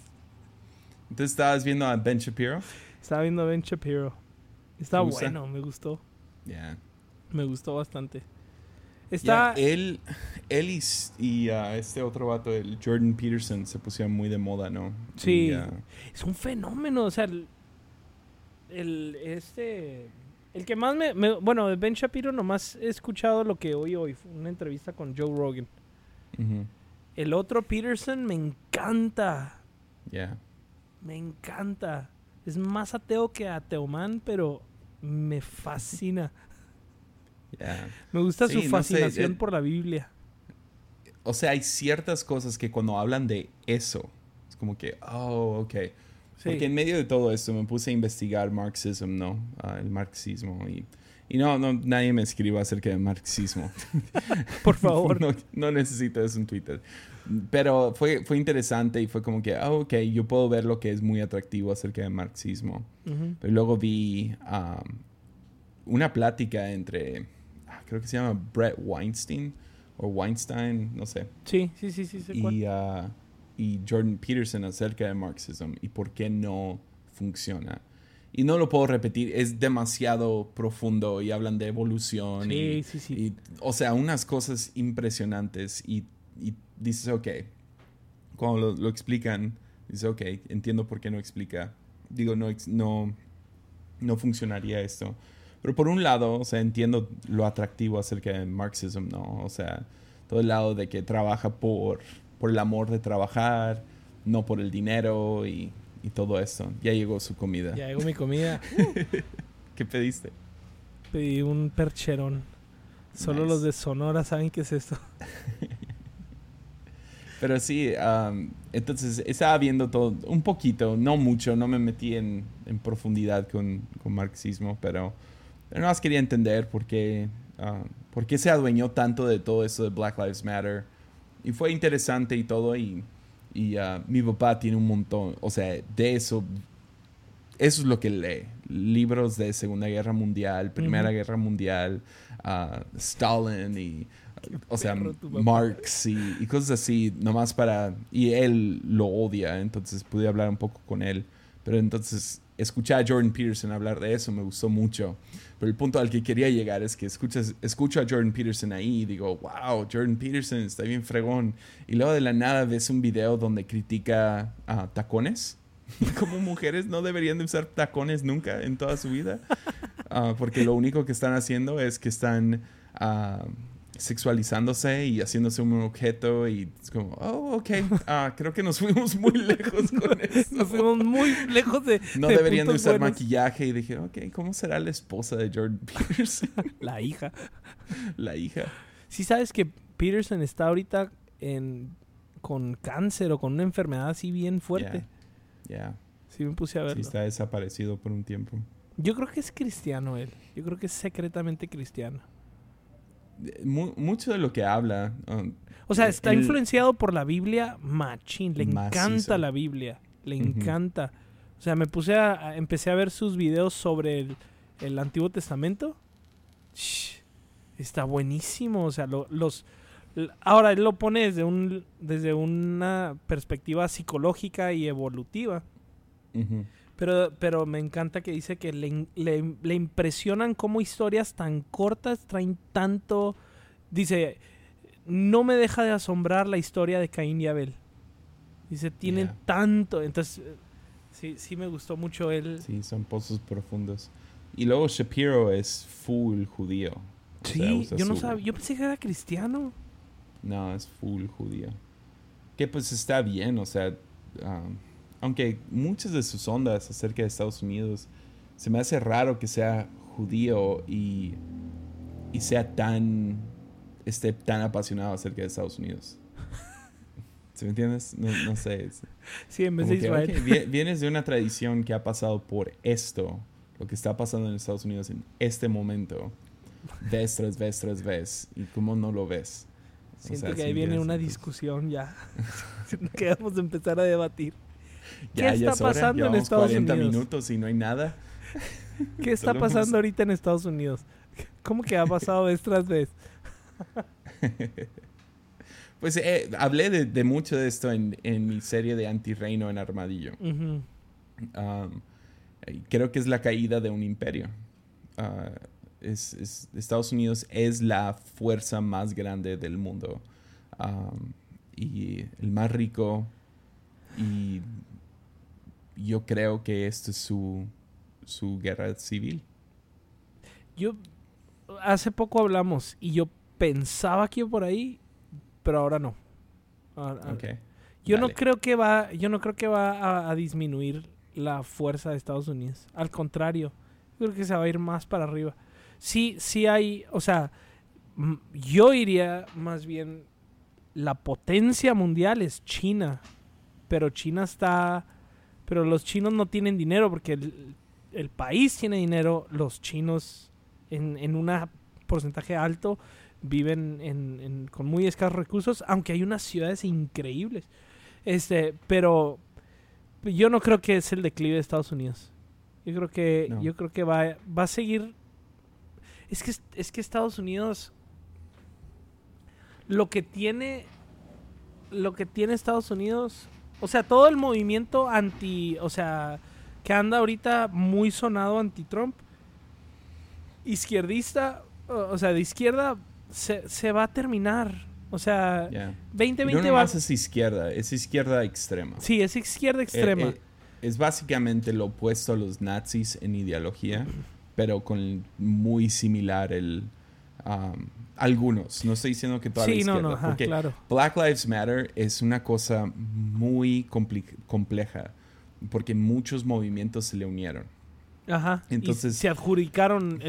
Entonces estabas viendo a Ben Shapiro. Estaba viendo a Ben Shapiro. Estaba ¿Te gusta? bueno, me gustó. Ya. Me gustó bastante. Está... él, él y, y, este otro vato, el Jordan Peterson, se pusieron muy de moda, ¿no? Sí. Y, ah, Es un fenómeno, o sea, el, el- este el que más me, me- bueno, Ben Shapiro nomás he escuchado lo que oí hoy, fue una entrevista con Joe Rogan. El otro Peterson me encanta, ya. me encanta. Es más ateo que ateoman, pero me fascina. Me gusta Sí, su no sé, fascinación eh, por la Biblia. O sea, hay ciertas cosas que cuando hablan de eso, es como que, oh, ok. Sí. Porque en medio de todo esto me puse a investigar marxismo, ¿no? Ah, el marxismo. Y, y no, no, nadie me escriba acerca de marxismo. (laughs) Por favor. (laughs) no, no necesito eso en Twitter. Pero fue, fue interesante y fue como que, ah, ok, yo puedo ver lo que es muy atractivo acerca del marxismo. Pero luego vi um, una plática entre, ah, creo que se llama Brett Weinstein o Weinstein, no sé, Sí, sí, sí, sí, sé y, ah, y Jordan Peterson acerca de marxismo y por qué no funciona. Y no lo puedo repetir, es demasiado profundo y hablan de evolución. Sí, y, sí, sí. y, o sea, unas cosas impresionantes y, y dices, ok, cuando lo, lo explican, dices, ok, entiendo por qué no explica. Digo, no, no, no funcionaría esto. Pero por un lado, o sea, entiendo lo atractivo acerca de marxismo, ¿no? O sea, todo el lado de que trabaja por, por el amor de trabajar, no por el dinero y, y todo eso. Ya llegó su comida. Ya llegó mi comida. (laughs) ¿Qué pediste? Pedí un percherón. Solo Nice. los de Sonora saben qué es esto. (laughs) Pero sí, am, entonces estaba viendo todo un poquito, no mucho, no me metí en, en profundidad con, con marxismo, pero, pero nada más quería entender por qué, ah, por qué se adueñó tanto de todo eso de Black Lives Matter. Y fue interesante y todo, y, y ah, mi papá tiene un montón, o sea, de eso eso es lo que lee. Libros de Segunda Guerra Mundial, Primera Guerra Mundial, uh, Stalin y, o sea, Marx y, y, cosas así, nomás para... Y él lo odia, entonces pude hablar un poco con él. Pero entonces escuchar a Jordan Peterson hablar de eso me gustó mucho. Pero el punto al que quería llegar es que escuchas, escucho a Jordan Peterson ahí y digo, wow, Jordan Peterson está bien fregón. Y luego de la nada ves un video donde critica a tacones. (laughs) Como mujeres no deberían de usar tacones nunca en toda su vida. Ah, porque lo único que están haciendo es que están... Uh, sexualizándose y haciéndose un objeto y es como, oh, ok, (laughs) ah, creo que nos fuimos muy lejos con eso. nos fuimos muy lejos de... (laughs) No deberían de usar maquillaje y dije, ok, ¿cómo será la esposa de Jordan (laughs) Peterson? la hija. La hija. Sí sabes que Peterson está ahorita en, con cáncer o con una enfermedad así bien fuerte. Ya. Sí me puse a verlo. Sí está desaparecido por un tiempo. Yo creo que es cristiano él. Yo creo que es secretamente cristiano mucho de lo que habla. Um, o sea, está influenciado por la Biblia machín. Le encanta la Biblia. Le encanta. O sea, me puse a, Empecé a ver sus videos sobre el, Antiguo Testamento. está buenísimo. O sea, los. Ahora él lo pone desde, un, desde una perspectiva psicológica y evolutiva. Pero, pero me encanta que dice que le, le, impresionan cómo historias tan cortas traen tanto. Dice, no me deja de asombrar la historia de Caín y Abel. Dice, tienen tanto. Entonces, sí, sí me gustó mucho él. Sí, son pozos profundos. Y luego Shapiro es full judío. sí, yo no sabía. Yo pensé que era cristiano. No, es full judío. Que pues está bien, o sea. Um, aunque muchas de sus ondas acerca de Estados Unidos, se me hace raro que sea judío y, y sea tan, esté tan apasionado acerca de Estados Unidos. ¿Se me entiendes? No, sé. Sí, en vez de Israel. (laughs) vienes de una tradición que ha pasado por esto, lo que está pasando en Estados Unidos en este momento, vez tras vez tras vez, y cómo no lo ves. (laughs) Siento que ahí viene una discusión ya. que vamos a empezar a debatir. ¿Qué está pasando en Estados 40 minutos y no hay nada. (laughs) ¿Qué está pasando ahorita en Estados Unidos? ¿Cómo que ha pasado vez tras vez? pues eh, hablé de, mucho de esto en, mi serie de Antirreino en Armadillo. creo que es la caída de un imperio. Ah, Estados Unidos es la fuerza más grande del mundo y el más rico y yo creo que esto es su, su guerra civil. Yo, hace poco hablamos y yo pensaba que iba por ahí, pero ahora no. Yo no creo que va, yo no creo que va a, disminuir la fuerza de Estados Unidos. Al contrario, creo que se va a ir más para arriba. Sí, sí hay, o sea, yo iría más bien la potencia mundial es China, pero China está pero los chinos no tienen dinero porque el, país tiene dinero. Los chinos en, en un porcentaje alto viven en, con muy escasos recursos, aunque hay unas ciudades increíbles. Este, pero yo no creo que es el declive de Estados Unidos. Yo creo que, yo creo que va, va a seguir. Es que, es que Estados Unidos. Lo que tiene. Lo que tiene Estados Unidos o sea, todo el movimiento anti, o sea, que anda ahorita muy sonado anti-Trump, izquierdista, o sea, de izquierda, se, va a terminar. O sea, 2020 no va... es izquierda, es izquierda extrema. Sí, es izquierda extrema. Eh, eh, es básicamente lo opuesto a los nazis en ideología, pero con muy similar el... Um, algunos, no estoy diciendo que toda la izquierda, no, no, claro. Black Lives Matter es una cosa muy compleja, porque muchos movimientos se le unieron. Ajá. Entonces se adjudicaron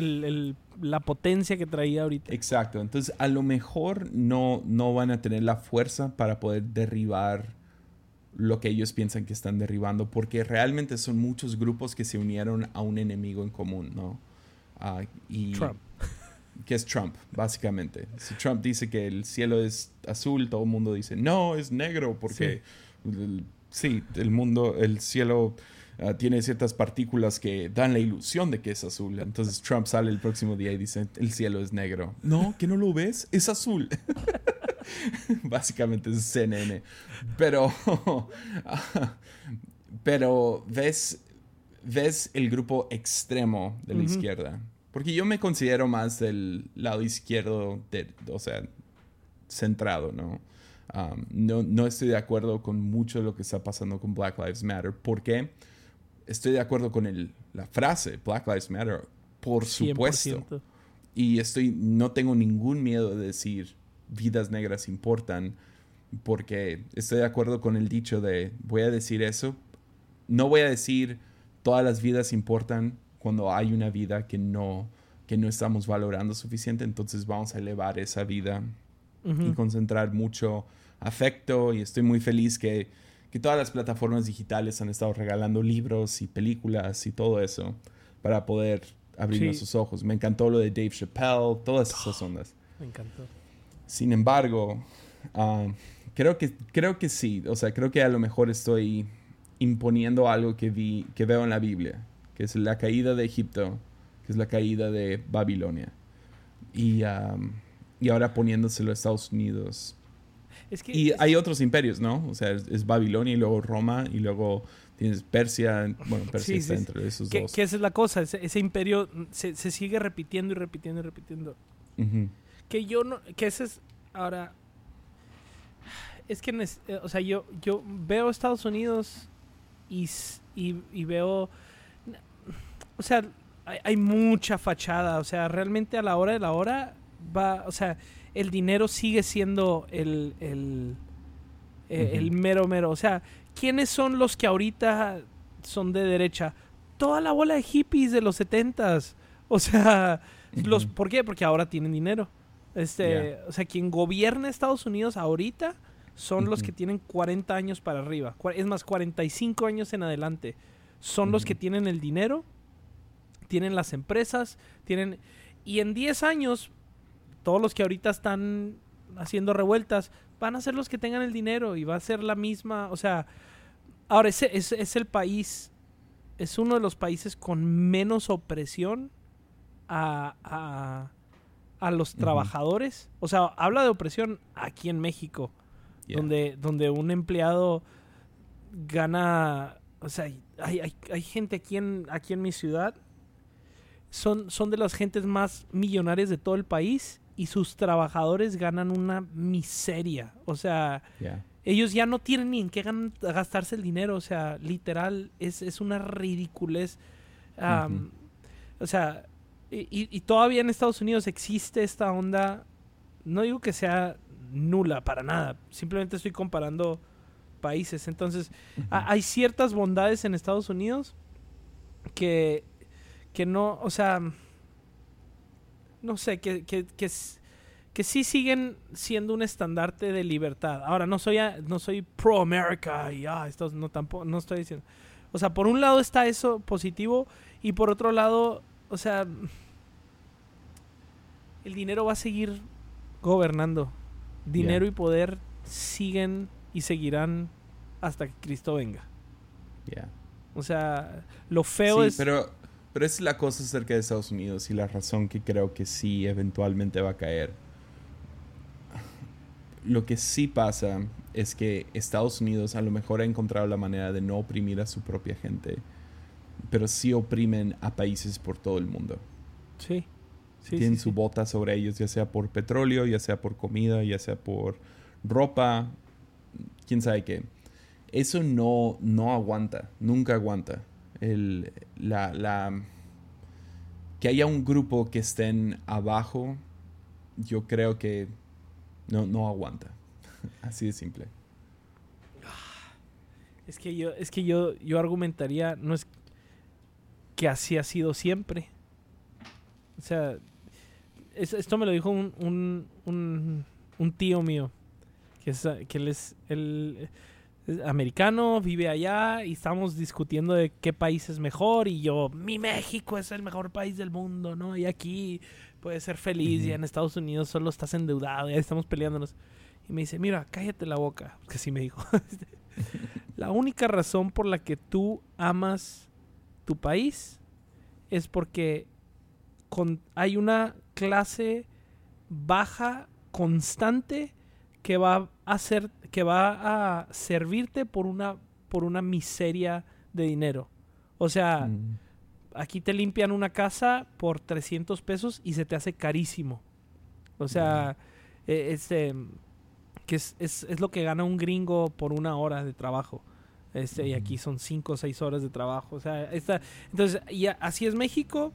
la potencia que traía ahorita. Exacto. Entonces a lo mejor no, no van a tener la fuerza para poder derribar lo que ellos piensan que están derribando, porque realmente son muchos grupos que se unieron a un enemigo en común, ¿no? Ah, y Trump que es Trump, básicamente. Si Trump dice que el cielo es azul, todo el mundo dice, no, es negro, porque sí, el, mundo, el cielo ah, tiene ciertas partículas que dan la ilusión de que es azul. Entonces Trump sale el próximo día y dice, el cielo es negro. No, que no lo ves, es azul. (laughs) Básicamente es CNN. Pero, (laughs) pero ves, ves el grupo extremo de la izquierda. Porque yo me considero más del lado izquierdo, de, o sea, centrado, ¿no? no, no estoy de acuerdo con mucho de lo que está pasando con Black Lives Matter. ¿Por qué? Estoy de acuerdo con el, la frase Black Lives Matter, por supuesto. Y estoy, no tengo ningún miedo de decir vidas negras importan, porque estoy de acuerdo con el dicho de voy a decir eso. No voy a decir todas las vidas importan cuando hay una vida que no, que no estamos valorando suficiente, entonces vamos a elevar esa vida y concentrar mucho afecto y estoy muy feliz que, que, todas las plataformas digitales han estado regalando libros y películas y todo eso para poder abrir nuestros ojos. Me encantó lo de Dave Chappelle, todas esas ondas. Me encantó. Sin embargo, ah, creo, que, creo que sí, o sea, creo que a lo mejor estoy imponiendo algo que, vi, que veo en la Biblia, que es la caída de Egipto, que es la caída de Babilonia. Y, y ahora poniéndoselo a Estados Unidos. y hay otros imperios, ¿no? O sea, es, Babilonia y luego Roma y luego tienes Persia. Bueno, Persia está entre esos dos. Que esa es la cosa, ese, imperio se, sigue repitiendo y repitiendo y repitiendo. Que yo no, que ese es, ahora, es que, eh, o sea, yo, yo veo Estados Unidos y, y, veo, o sea, hay, hay mucha fachada, o sea, realmente a la hora de la hora va, o sea, el dinero sigue siendo el, el, eh, el mero mero. O sea, ¿quiénes son los que ahorita son de derecha? Toda la bola de hippies de los setentas. O sea, los, ¿por qué? Porque ahora tienen dinero. Este, o sea, quien gobierna Estados Unidos ahorita son los que tienen 40 años para arriba. Es más, 45 años en adelante. Son los que tienen el dinero, tienen las empresas, tienen... Y en 10 años todos los que ahorita están haciendo revueltas van a ser los que tengan el dinero y va a ser la misma, o sea, ahora ese es, el país, es uno de los países con menos opresión a, a, los trabajadores. O sea, habla de opresión aquí en México, donde, donde un empleado gana, o sea, hay, hay, hay, gente aquí en, aquí en mi ciudad, son, son de las gentes más millonarias de todo el país y sus trabajadores ganan una miseria. O sea, ellos ya no tienen ni en qué gastarse el dinero. O sea, literal, es, es una ridiculez. O sea, y, y, todavía en Estados Unidos existe esta onda. No digo que sea nula para nada. Simplemente estoy comparando países. Entonces, hay ciertas bondades en Estados Unidos que, que no, o sea, no sé, que, que, que, que, sí siguen siendo un estandarte de libertad. Ahora, no soy, no soy pro America y ah, esto no, tampoco, no estoy diciendo. O sea, por un lado está eso positivo y por otro lado, o sea, el dinero va a seguir gobernando. Dinero y poder siguen y seguirán hasta que Cristo venga. O sea, lo feo es. Pero pero es la cosa acerca de Estados Unidos y la razón que creo que sí eventualmente va a caer. Lo que sí pasa es que Estados Unidos a lo mejor ha encontrado la manera de no oprimir a su propia gente, pero sí oprimen a países por todo el mundo. Sí. Tienen su bota sobre ellos, ya sea por petróleo, ya sea por comida, ya sea por ropa, quién sabe qué. Eso no, no aguanta, nunca aguanta el, la, la, que haya un grupo que estén abajo, yo creo que no, no aguanta. (laughs) Así de simple. Es que yo, es que yo, yo argumentaría, no es que así ha sido siempre. O sea, esto me lo dijo un, un, un, tío mío, que, es, que él es, americano, vive allá y estamos discutiendo de qué país es mejor y yo, mi México es el mejor país del mundo, ¿no? Y aquí puedes ser feliz y en Estados Unidos solo estás endeudado y ahí estamos peleándonos. Y me dice, mira, cállate la boca, que sí me dijo. (laughs) la única razón por la que tú amas tu país es porque con, hay una clase baja constante que va a hacer que va a servirte por una por una miseria de dinero. O sea, Mm. aquí te limpian una casa por 300 pesos y se te hace carísimo. O sea, eh, este, que es, es- es lo que gana un gringo por una hora de trabajo. Este, Y aquí son 5 o 6 horas de trabajo. O sea, esta, entonces, y así es México.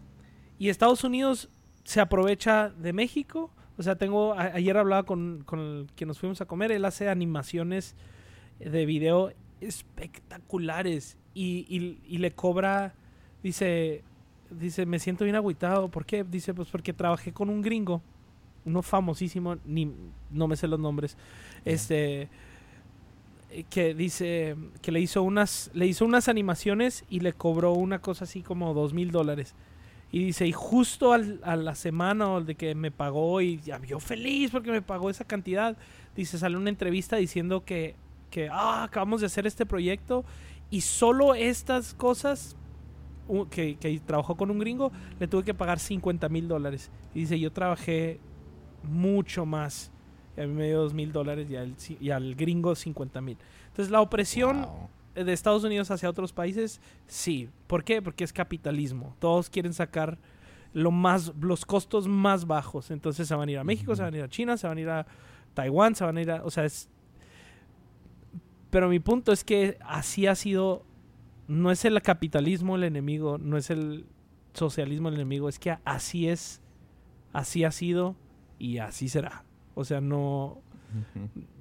Y Estados Unidos se aprovecha de México. O sea, tengo, a- ayer hablaba con, con el que nos fuimos a comer. Él hace animaciones de video espectaculares. Y, y- y le cobra, dice, dice, me siento bien agüitado. ¿Por qué? Dice, pues porque trabajé con un gringo, uno famosísimo, ni no me sé los nombres. Este que dice que le hizo unas le hizo unas animaciones y le cobró una cosa así como dos mil dólares y dice y justo al- a la semana de que me pagó y ya yo feliz porque me pagó esa cantidad dice sale una entrevista diciendo que ah, acabamos de hacer este proyecto y solo estas cosas que, trabajó con un gringo le tuve que pagar 50 mil dólares y dice yo trabajé mucho más y a mí me dio dos mil dólares y al, gringo 50 mil. Entonces la opresión. De Estados Unidos hacia otros países, sí. ¿Por qué? Porque es capitalismo. Todos quieren sacar lo más, los costos más bajos. Entonces se van a ir a México, se van a ir a China, se van a ir a Taiwán, se van a ir a... O sea, es... Pero mi punto es que así ha sido... No es el capitalismo el enemigo, no es el socialismo el enemigo, es que así es, así ha sido y así será. O sea, no...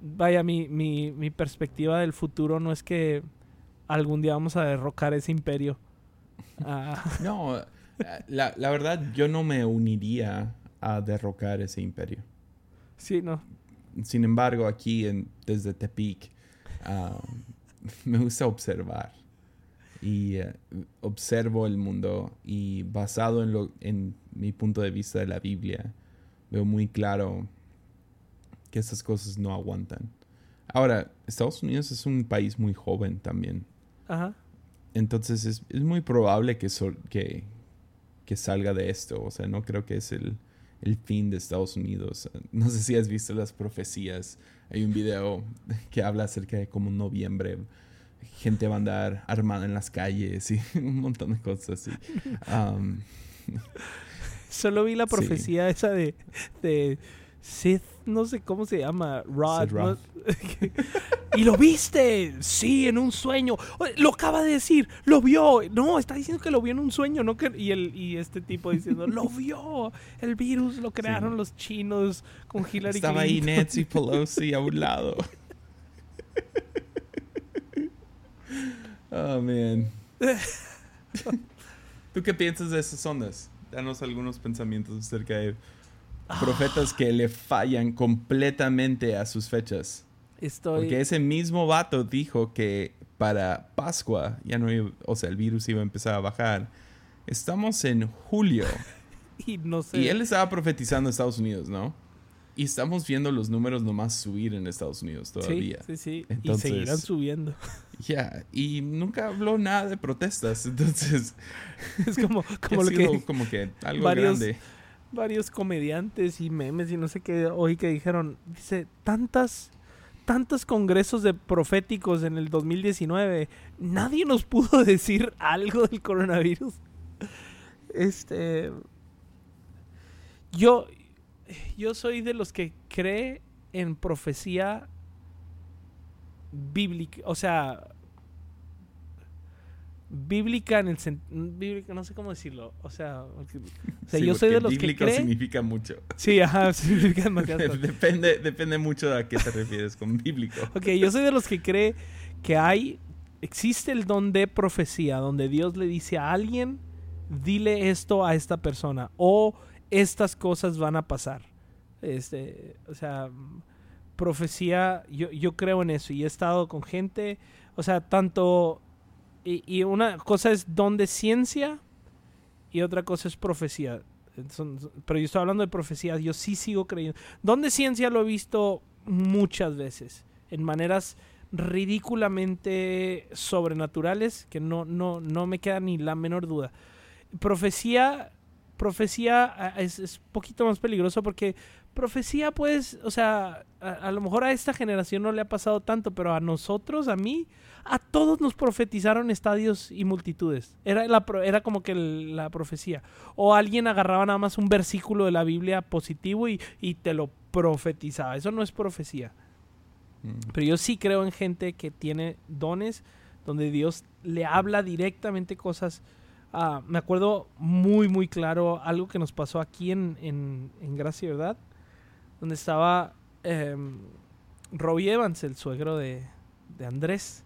Vaya, mi, mi, mi perspectiva del futuro no es que algún día vamos a derrocar ese imperio. Ah, (laughs) No, la, la verdad, yo no me uniría a derrocar ese imperio. sí, no. Sin embargo, aquí en, desde Tepic, ah, me gusta observar. Y eh, observo el mundo y basado en, lo, en mi punto de vista de la Biblia, veo muy claro que esas cosas no aguantan. Ahora, Estados Unidos es un país muy joven también. Ajá. Entonces es, es muy probable que, sol- que, que salga de esto. O sea, no creo que es el, el fin de Estados Unidos. (laughs) No sé si has visto las profecías. Hay un video (laughs) que habla acerca de cómo en noviembre gente va a andar armada en las calles y (laughs) un montón de cosas así. Um, Solo vi la Sí. profecía esa de, de Sith, no sé cómo se llama, Rod. ¿no? Rod. (laughs) y lo viste, sí, en un sueño. Lo acaba de decir, lo vio. No, está diciendo que lo vio en un sueño, no que y el y este tipo diciendo, lo (laughs) vio. El virus lo crearon Sí. los chinos con (laughs) Hillary estaba ahí. Nancy Pelosi a un lado. Oh, man. ¿Tú qué piensas de esas ondas? Danos algunos pensamientos acerca de profetas que le fallan completamente a sus fechas. Estoy Porque ese mismo vato dijo que para Pascua, ya no iba- o sea, el virus iba a empezar a bajar. Estamos en julio (laughs) y no sé. y él estaba profetizando a Estados Unidos, ¿no? Y estamos viendo los números nomás subir en Estados Unidos todavía. Sí, sí, sí. Entonces- y seguirán subiendo. (laughs) Ya, y nunca habló nada de protestas, (laughs) entonces es como, como lo que como que algo varios- grande. Varios comediantes y memes y no sé qué hoy que dijeron, dice, tantas tantos congresos de proféticos en el 2019, nadie nos pudo (laughs) decir algo del coronavirus. Este yo yo soy de los que cree en profecía bíblica, o sea, bíblica en el bíblica, no sé cómo decirlo, o sea, porque- o sea, Sí, yo soy de los que bíblico cree significa mucho. Sí, ajá, (laughs) significa demasiadas cosas. depende, depende mucho a qué te refieres con bíblico. Ok, yo soy de los que cree que hay, existe el don de profecía, donde Dios le dice a alguien, dile esto a esta persona, o estas cosas van a pasar. Este, o sea, profecía, yo, yo creo en eso y he estado con gente, o sea, tanto, y, y una cosa es don de ciencia y otra cosa es profecía. Pero yo estoy hablando de profecías, yo sí sigo creyendo. Don de ciencia lo he visto muchas veces, en maneras ridículamente sobrenaturales que no, no, no me queda ni la menor duda. Profecía, profecía es, es poquito más peligroso porque profecía pues, o sea, a, lo mejor a esta generación no le ha pasado tanto, pero a nosotros, a mí, a todos nos profetizaron estadios y multitudes. Era, la, era como que la profecía. O alguien agarraba nada más un versículo de la Biblia positivo y, y te lo profetizaba. Eso no es profecía. Mm. Pero yo sí creo en gente que tiene dones donde Dios le habla directamente cosas. Ah, me acuerdo muy, muy claro algo que nos pasó aquí en, en, en Gracia y Verdad, donde estaba eh, Robbie Evans, el suegro de, de Andrés.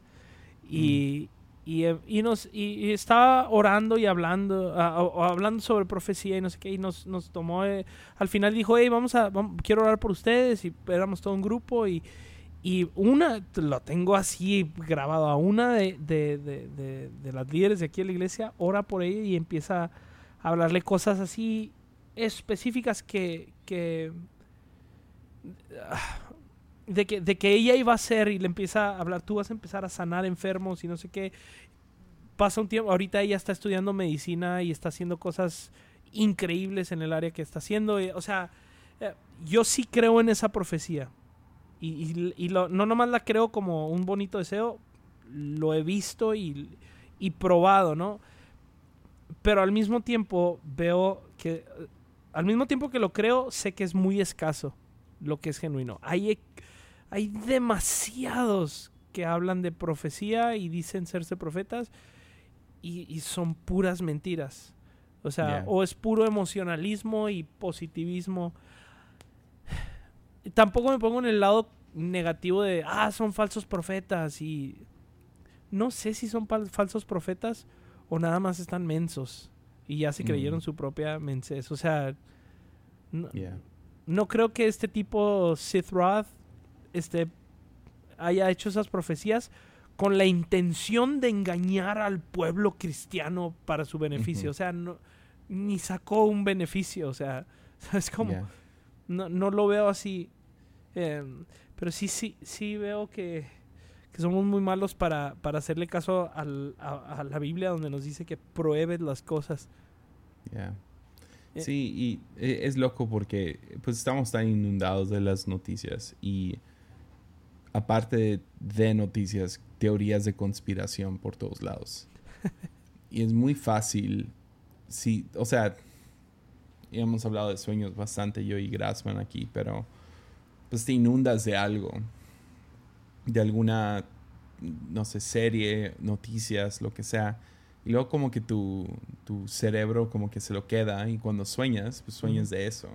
Y, mm. y, eh, y, nos, y, estaba orando y hablando, hablando sobre profecía y no sé qué, y nos, nos tomó, eh, al final dijo, hey, vamos a, quiero orar por ustedes, y éramos todo un grupo, y, y una, lo tengo así grabado, a una de, de, de, de, las líderes de aquí en la iglesia, ora por ella y empieza a hablarle cosas así específicas que, que de que, de que ella iba a ser y le empieza a hablar, tú vas a empezar a sanar enfermos y no sé qué. Pasa un tiempo, ahorita ella está estudiando medicina y está haciendo cosas increíbles en el área que está haciendo. o sea, eh, yo sí creo en esa profecía. Y, y, lo, no nomás la creo como un bonito deseo, lo he visto y, y probado, ¿no? Pero al mismo tiempo veo que, al mismo tiempo que lo creo, sé que es muy escaso lo que es genuino. Hay, hay demasiados que hablan de profecía y dicen serse profetas y, son puras mentiras. O sea, o es puro emocionalismo y positivismo. Tampoco me pongo en el lado negativo de, ah, son falsos profetas y no sé si son falsos profetas o nada más están mensos y ya se creyeron su propia mensez. O sea, no creo que este tipo Sith Roth este, haya hecho esas profecías con la intención de engañar al pueblo cristiano para su beneficio. O sea, no, ni sacó un beneficio. O sea, (laughs) es como... No, no, lo veo así. Em, pero sí, sí, sí veo que, que somos muy malos para, para hacerle caso al, a, la Biblia donde nos dice que pruebes las cosas. Eh, sí, y eh, es loco porque pues estamos tan inundados de las noticias y aparte de noticias, teorías de conspiración por todos lados. (laughs) y es muy fácil, sí, o sea, ya hemos hablado de sueños bastante yo y Grassman aquí, pero pues te inundas de algo, de alguna, no sé, serie, noticias, lo que sea y luego como que tu, tu cerebro como que se lo queda y cuando sueñas, pues sueñas de eso.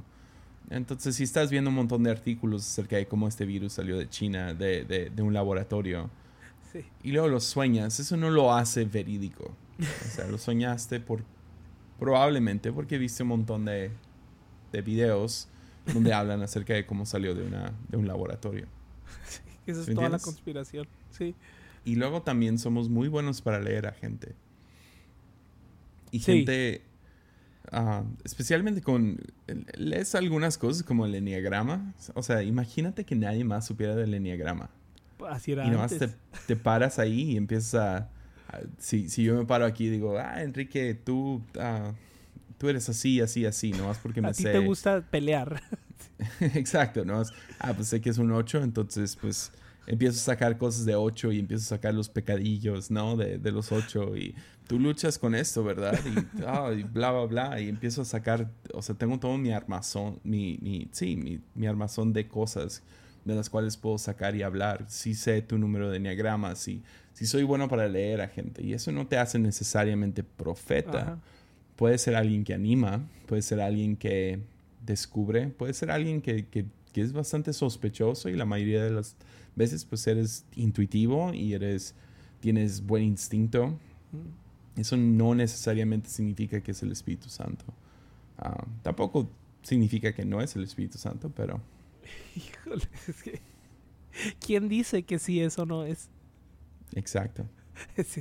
Entonces, si estás viendo un montón de artículos acerca de cómo este virus salió de China, de, de, de un laboratorio, (laughs) y luego lo sueñas, eso no lo hace verídico. O sea, lo soñaste por probablemente porque viste un montón de, de videos donde hablan acerca de cómo salió de, una, de un laboratorio. Sí, (laughs) esa es toda la conspiración, sí. Y luego también somos muy buenos para leer a gente. Y gente, ah, especialmente con, lees algunas cosas como el enneagrama. O sea, imagínate que nadie más supiera del enneagrama. Así era y nomás te, te, paras ahí y empiezas a... si, si, yo me paro aquí y digo, ah, Enrique, tú, ah, tú eres así, así, así, nomás porque me a ti te gusta pelear. (laughs) Exacto, ¿no? Ah, pues sé que es un 8, entonces pues empiezo a sacar cosas de 8 y empiezo a sacar los pecadillos, ¿no? De, de los 8 y tú luchas con esto, ¿verdad? Y, (laughs) bla, bla, bla. Y empiezo a sacar, o sea, tengo todo mi armazón, mi, mi sí, mi, mi, armazón de cosas de las cuales puedo sacar y hablar. Sí sé tu número de enneagramas, sí, sí soy bueno para leer a gente. Y eso no te hace necesariamente profeta. Puede ser alguien que anima, puede ser alguien que descubre, puede ser alguien que, que, que es bastante sospechoso y la mayoría de las veces pues eres intuitivo y eres, tienes buen instinto. Eso no necesariamente significa que es el Espíritu Santo. Ah, tampoco significa que no es el Espíritu Santo, pero... Híjole, (laughs) es que... ¿Quién dice que sí eso no es? Exacto. (laughs) eso,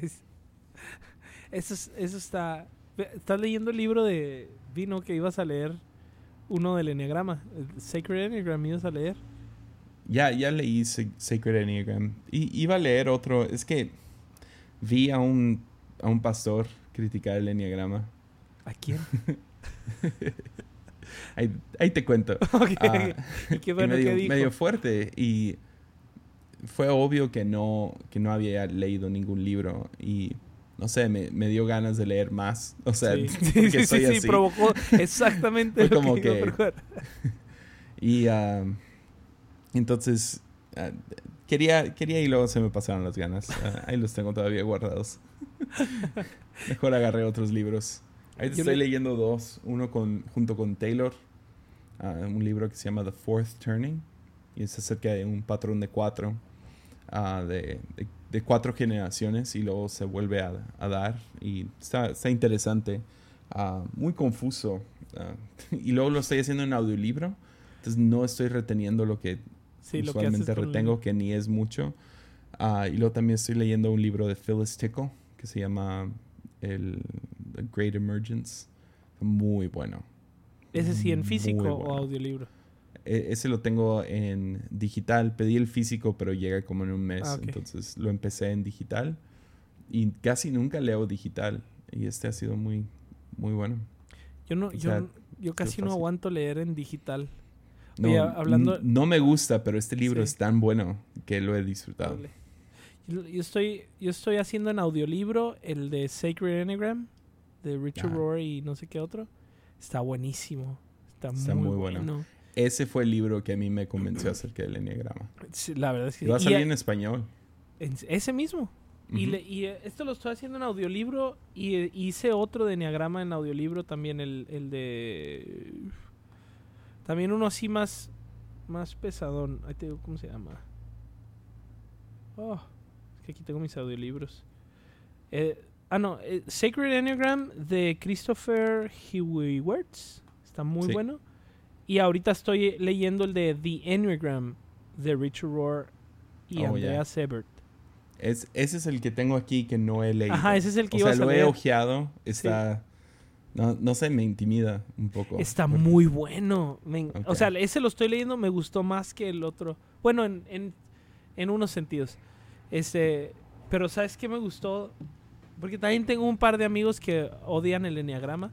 es, eso está... Estás leyendo el libro de Vino que ibas a leer uno del Enneagrama, el Sacred Enneagram, ibas a leer. Ya, ya leí Sacred Enneagram. Y iba a leer otro. Es que vi a un, a un pastor criticar el Enneagrama. ¿A quién? (laughs) ahí, te cuento. (laughs) Ah, (laughs) qué bueno medio, que dijo. medio fuerte. Y fue obvio que no, que no había leído ningún libro. Y no sé, me, me, dio ganas de leer más. O sea, sí, (laughs) sí, sí, sí, sí, provocó exactamente (laughs) Fue lo como que, que- iba a procurar. (laughs) Y entonces ah, quería, quería y luego se me pasaron las ganas. Ah, ahí los tengo todavía guardados. Mejor agarré otros libros. Ahí estoy le- leyendo dos. Uno con, junto con Taylor. ah, un libro que se llama The Fourth Turning. Y es acerca de un patrón de cuatro. de, de- de cuatro generaciones. Y luego se vuelve a, a dar. Y está, está interesante. ah, muy confuso. ah, (laughs) y luego lo estoy haciendo en audiolibro. Entonces no estoy reteniendo lo que Sí, lo que usualmente el- retengo, que ni es mucho. Ah, y luego también estoy leyendo un libro de Phyllis Tickle que se llama el The Great Emergence. Muy bueno. Ese sí, en físico o audiolibro. E- ese lo tengo en digital. Pedí el físico, pero llega como en un mes. Ah. Entonces lo empecé en digital. Y casi nunca leo digital. Y este ha sido muy, muy bueno. Yo no, O yo, sea, yo casi no aguanto leer en digital. No, Oye, hablando- no me gusta, pero este libro Sí. es tan bueno que lo he disfrutado. Yo, yo estoy, yo estoy haciendo en audiolibro el de Sacred Enneagram de Richard Ah. Rohr y no sé qué otro. Está buenísimo. Está, Está muy, muy bueno. bueno. Ese fue el libro que a mí me convenció acerca del enneagrama. Sí, la verdad es que Y va a salir en español. ese mismo. Y, Ujú. le- y, eh, esto lo estoy haciendo en audiolibro y eh, hice otro de Enneagrama en audiolibro también, el, el de... También uno así más, más pesadón. Ahí te digo, ¿cómo se llama? Oh, es que aquí tengo mis audiolibros. Eh, ah, no, eh, Sacred Enneagram de Christopher Hewitts. Está muy Sí. bueno. Y ahorita estoy leyendo el de The Enneagram de Richard Rohr y Oh. Andrea Sebert. Es, ese es el que tengo aquí que no he leído. Ajá, ese es el que o sea, a lo he ojeado. Está... No, no sé, me intimida un poco. Está Porque- muy bueno. Me en- O sea, ese lo estoy leyendo, me gustó más que el otro. Bueno, en, en, en unos sentidos. Este, pero ¿sabes qué me gustó? Porque también tengo un par de amigos que odian el enneagrama.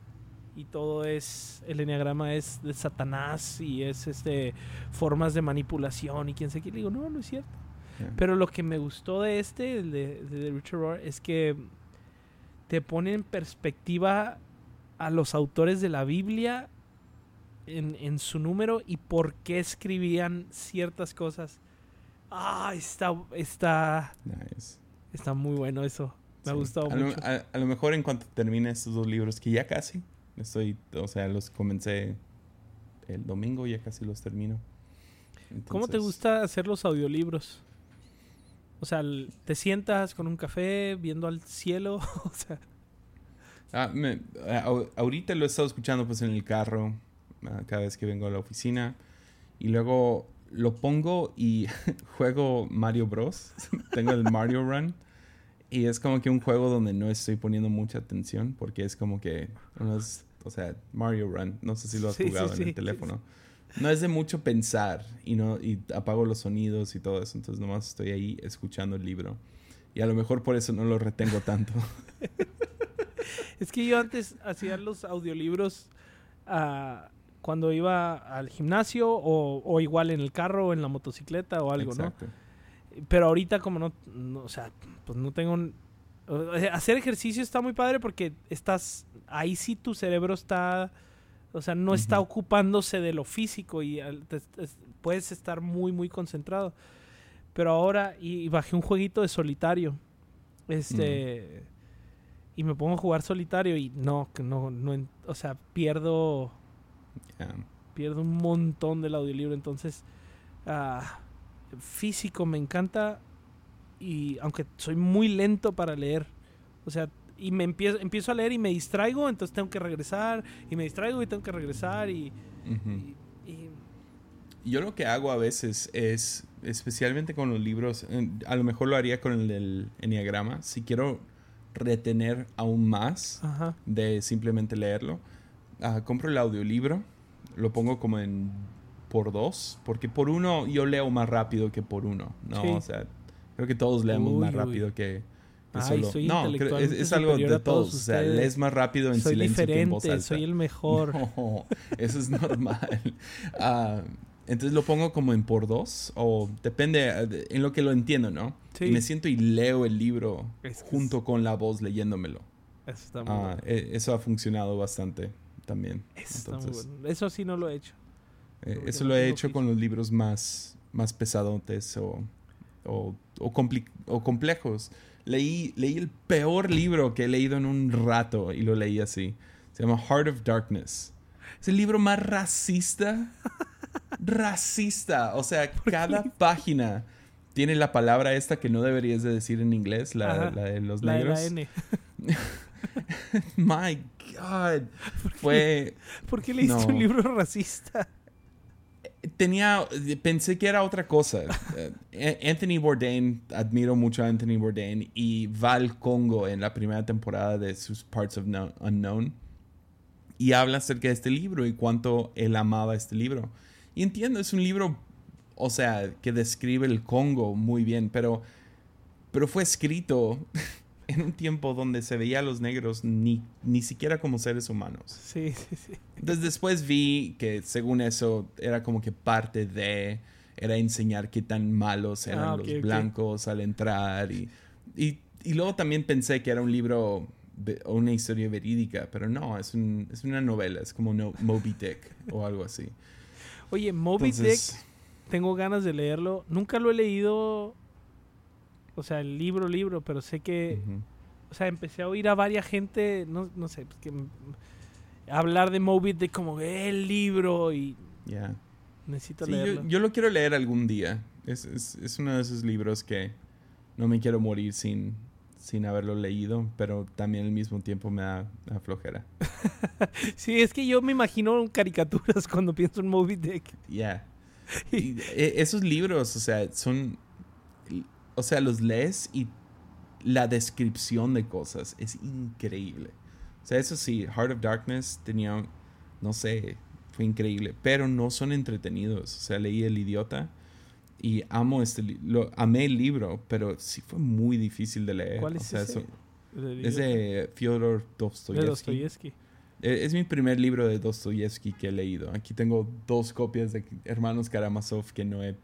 Y todo es. El enneagrama es de Satanás y es este formas de manipulación y quién sé qué. Le digo, no, no es cierto. Pero lo que me gustó de este, de, de Richard Rohr, es que te pone en perspectiva a los autores de la Biblia en, en su número y por qué escribían ciertas cosas. Ah, está, está, Nice. está muy bueno eso. Me ha gustado a lo, mucho. a- a lo mejor en cuanto termine estos dos libros, que ya casi, estoy, o sea, los comencé el domingo, ya casi los termino. ¿Cómo te Entonces, gusta hacer los audiolibros? O sea, te sientas con un café viendo al cielo. (laughs) o sea, Ah, me- au- ahorita lo he estado escuchando pues en el carro, ah, cada vez que vengo a la oficina. Y luego lo pongo y (laughs) juego Mario Bros. (laughs) Tengo el Mario Run. Y es como que un juego donde no estoy poniendo mucha atención porque es como que unos, o sea, Mario Run, no sé si lo has Sí, sí, jugado en sí, el teléfono. No es de mucho pensar y no y apago los sonidos y todo eso, entonces nomás estoy ahí escuchando el libro. Y a lo mejor por eso no lo retengo tanto. (laughs) Es que yo antes hacía los audiolibros ah, cuando iba al gimnasio o, o igual en el carro o en la motocicleta o algo, Exacto. ¿no? Pero ahorita como no, no, o sea, pues no tengo... un- o sea, hacer ejercicio está muy padre porque estás... Ahí sí tu cerebro está... O sea, no está ocupándose de lo físico y al- te- te- puedes estar muy, muy concentrado. Pero ahora, y, y bajé un jueguito de solitario. Este. Y me pongo a jugar solitario y no, que no, no, o sea, pierdo, pierdo un montón del audiolibro. Entonces, ah, físico me encanta y aunque soy muy lento para leer, o sea, y me empiezo, empiezo a leer y me distraigo, entonces tengo que regresar y me distraigo y tengo que regresar y, Ujú. y- y- Yo lo que hago a veces es, especialmente con los libros, eh, a lo mejor lo haría con el Enneagrama, si quiero retener aún más ajá, de simplemente leerlo, ah, compro el audiolibro, lo pongo como en por dos, porque por uno yo leo más rápido que por uno, ¿no? Sí. O sea, creo que todos leemos Uy, más uy. rápido que, que Ay, solo. soy no, creo- es, es algo de todos todos. O sea, lees más rápido en soy silencio que en voz diferente, alta. soy el mejor. (laughs) No, eso es normal. (laughs) Ah, entonces lo pongo como en por dos, o depende de- en lo que lo entiendo, ¿no? Sí. Y me siento y leo el libro Es que junto con la voz leyéndomelo. Eso está muy Ah, bueno. e- eso ha funcionado bastante también. Eso está muy Entonces, bueno. Eso sí no lo he hecho. Eh, eso lo he hecho con los libros más, más pesadotes o, o, o complejos. Leí, leí el peor libro que he leído en un rato y lo leí así. Se llama Heart of Darkness. Es el libro más racista. (laughs) racista. O sea, cada página tiene la palabra esta que no deberías de decir en inglés, la, de los La de negros. la N. (laughs) My God. Fue... (laughs) ¿Por qué leíste No. un libro racista? Tenía pensé que era otra cosa. (laughs) Eh, Anthony Bourdain admiro mucho a Anthony Bourdain y va al Congo en la primera temporada de sus Parts of No- Unknown y habla acerca de este libro y cuánto él amaba este libro. Y entiendo es un libro o sea que describe el Congo muy bien pero pero fue escrito en un tiempo donde se veía a los negros ni, ni siquiera como seres humanos Sí, sí, sí. entonces después vi que según eso era como que parte de, era enseñar qué tan malos eran Ah, ok, los blancos al entrar y, y, y luego también pensé que era un libro o una historia verídica, pero no, es, un, es una novela, es como no, Moby Dick o algo así. Oye, Moby Entonces, Dick, tengo ganas de leerlo. Nunca lo he leído, o sea, el libro, libro, pero sé que, o sea, empecé a oír a varias gente, no, no sé, pues, que hablar de Moby Dick como el libro y Ya. necesito Sí, leerlo. yo lo quiero leer algún día. Es, es, es uno de esos libros que no me quiero morir sin, sin haberlo leído, pero también al mismo tiempo me da, da flojera. (laughs) Sí, es que yo me imagino caricaturas (laughs) cuando pienso en Moby Dick. Ya. (laughs) Y, e- esos libros, o sea, son. O sea, los lees y la descripción de cosas es increíble. O sea, eso sí, Heart of Darkness tenía. No sé, fue increíble. Pero no son entretenidos. O sea, leí El Idiota y amo este lo Amé el libro, pero sí fue muy difícil de leer. ¿Cuál O es sea, ese? eso- es de Fyodor de Dostoyevsky. Dostoyevsky. Eh, Es mi primer libro de Dostoyevsky que he leído. Aquí tengo dos copias de Hermanos Karamazov que no he,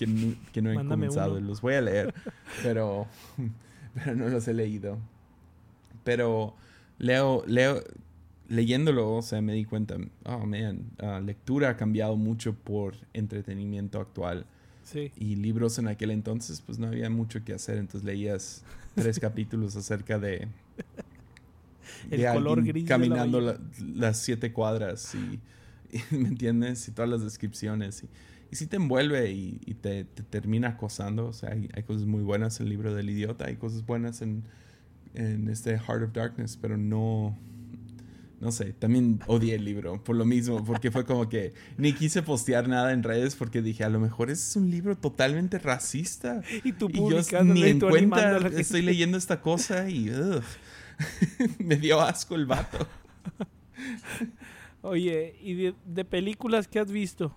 que no, que no he Mándame comenzado. uno. Los voy a leer, (laughs) pero, (laughs) pero no los he leído. Pero leo, leo, leyéndolo, o sea, me di cuenta, oh man, ah, lectura ha cambiado mucho por entretenimiento actual. Sí. Y libros en aquel entonces, pues no había mucho que hacer. Entonces leías tres (laughs) capítulos acerca de. El de color alguien gris de la Caminando la- las siete cuadras y, y, ¿Me entiendes? Y todas las descripciones. Y, y sí te envuelve y, y te, te termina acosando. O sea, hay, hay cosas muy buenas en el libro del idiota. Hay cosas buenas en, en este Heart of Darkness, pero no. No sé, también odié el libro por lo mismo, porque fue como que ni quise postear nada en redes porque dije, a lo mejor ese es un libro totalmente racista. Y tú publicándolo ni en tú cuenta estoy leyendo esta cosa y ugh, (laughs) me dio asco el vato. (laughs) Oye, ¿y de, de películas que has visto?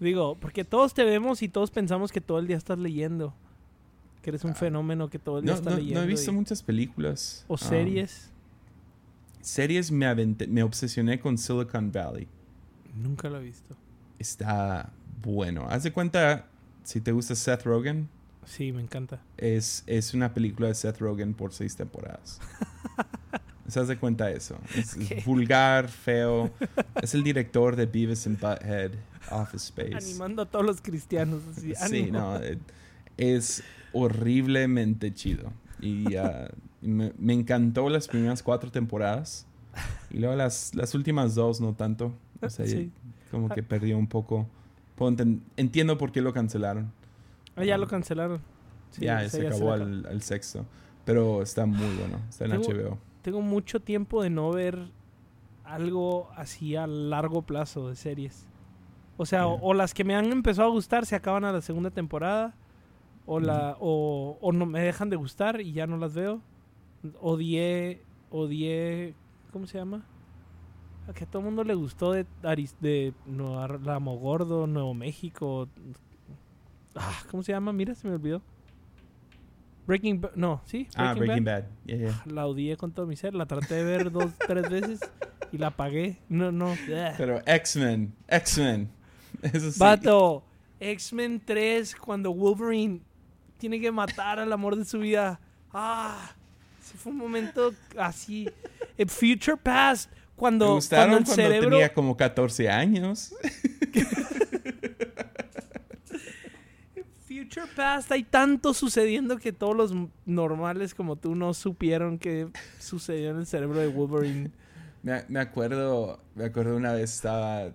Digo, porque todos te vemos y todos pensamos que todo el día estás leyendo. Que eres un Ah. fenómeno que todo el día No, estás no- leyendo. no he visto y- muchas películas. O Um, series. series me, aventé- me obsesioné con Silicon Valley. Nunca lo he visto. Está bueno. Haz de cuenta, si te gusta Seth Rogen, Sí, me encanta. es, es una película de Seth Rogen por seis temporadas. (laughs) ¿Se haz de cuenta eso? Es, es Ok. vulgar, feo. (laughs) Es el director de Beavis and Butthead, Office Space. Animando a todos los cristianos. Así, Sí, no, eh, es horriblemente chido. Y (laughs) ah, me, me encantó las primeras cuatro temporadas. Y luego las, las últimas dos no tanto. O sea, Sí. como que perdió un poco. Entiendo por qué lo cancelaron. Ah, ya lo cancelaron. Sí, ya, se ya acabó la- al, al sexto. Pero está muy bueno. Está en HBO. Tengo mucho tiempo de no ver algo así a largo plazo de series. O sea, o, las que me han empezado a gustar se acaban a la segunda temporada. O, la, o, o no me dejan de gustar y ya no las veo. Odié, odié, ¿cómo se llama? que a todo el mundo le gustó de, de Nueva Ramo Gordo, Nuevo México. Ah, ¿Cómo se llama? Mira, se me olvidó. Breaking Bad. No, ¿sí? Ah, Breaking Bad. Bad. Yeah, yeah. La odié con todo mi ser. La traté de ver dos, (laughs) tres veces y la apagué. No, no. Ugh. Pero X-Men, X-Men. (laughs) Eso sí. Vato, X-Men 3, cuando Wolverine tiene que matar al amor de su vida. Ah, ese fue un momento así. Eh, Future Past, Me cuando, gustaron cuando el cuando cerebro. tenía como 14 años. (laughs) Future Past, hay tanto sucediendo que todos los normales como tú no supieron que sucedió en el cerebro de Wolverine. Me, me acuerdo, me acuerdo una vez estaba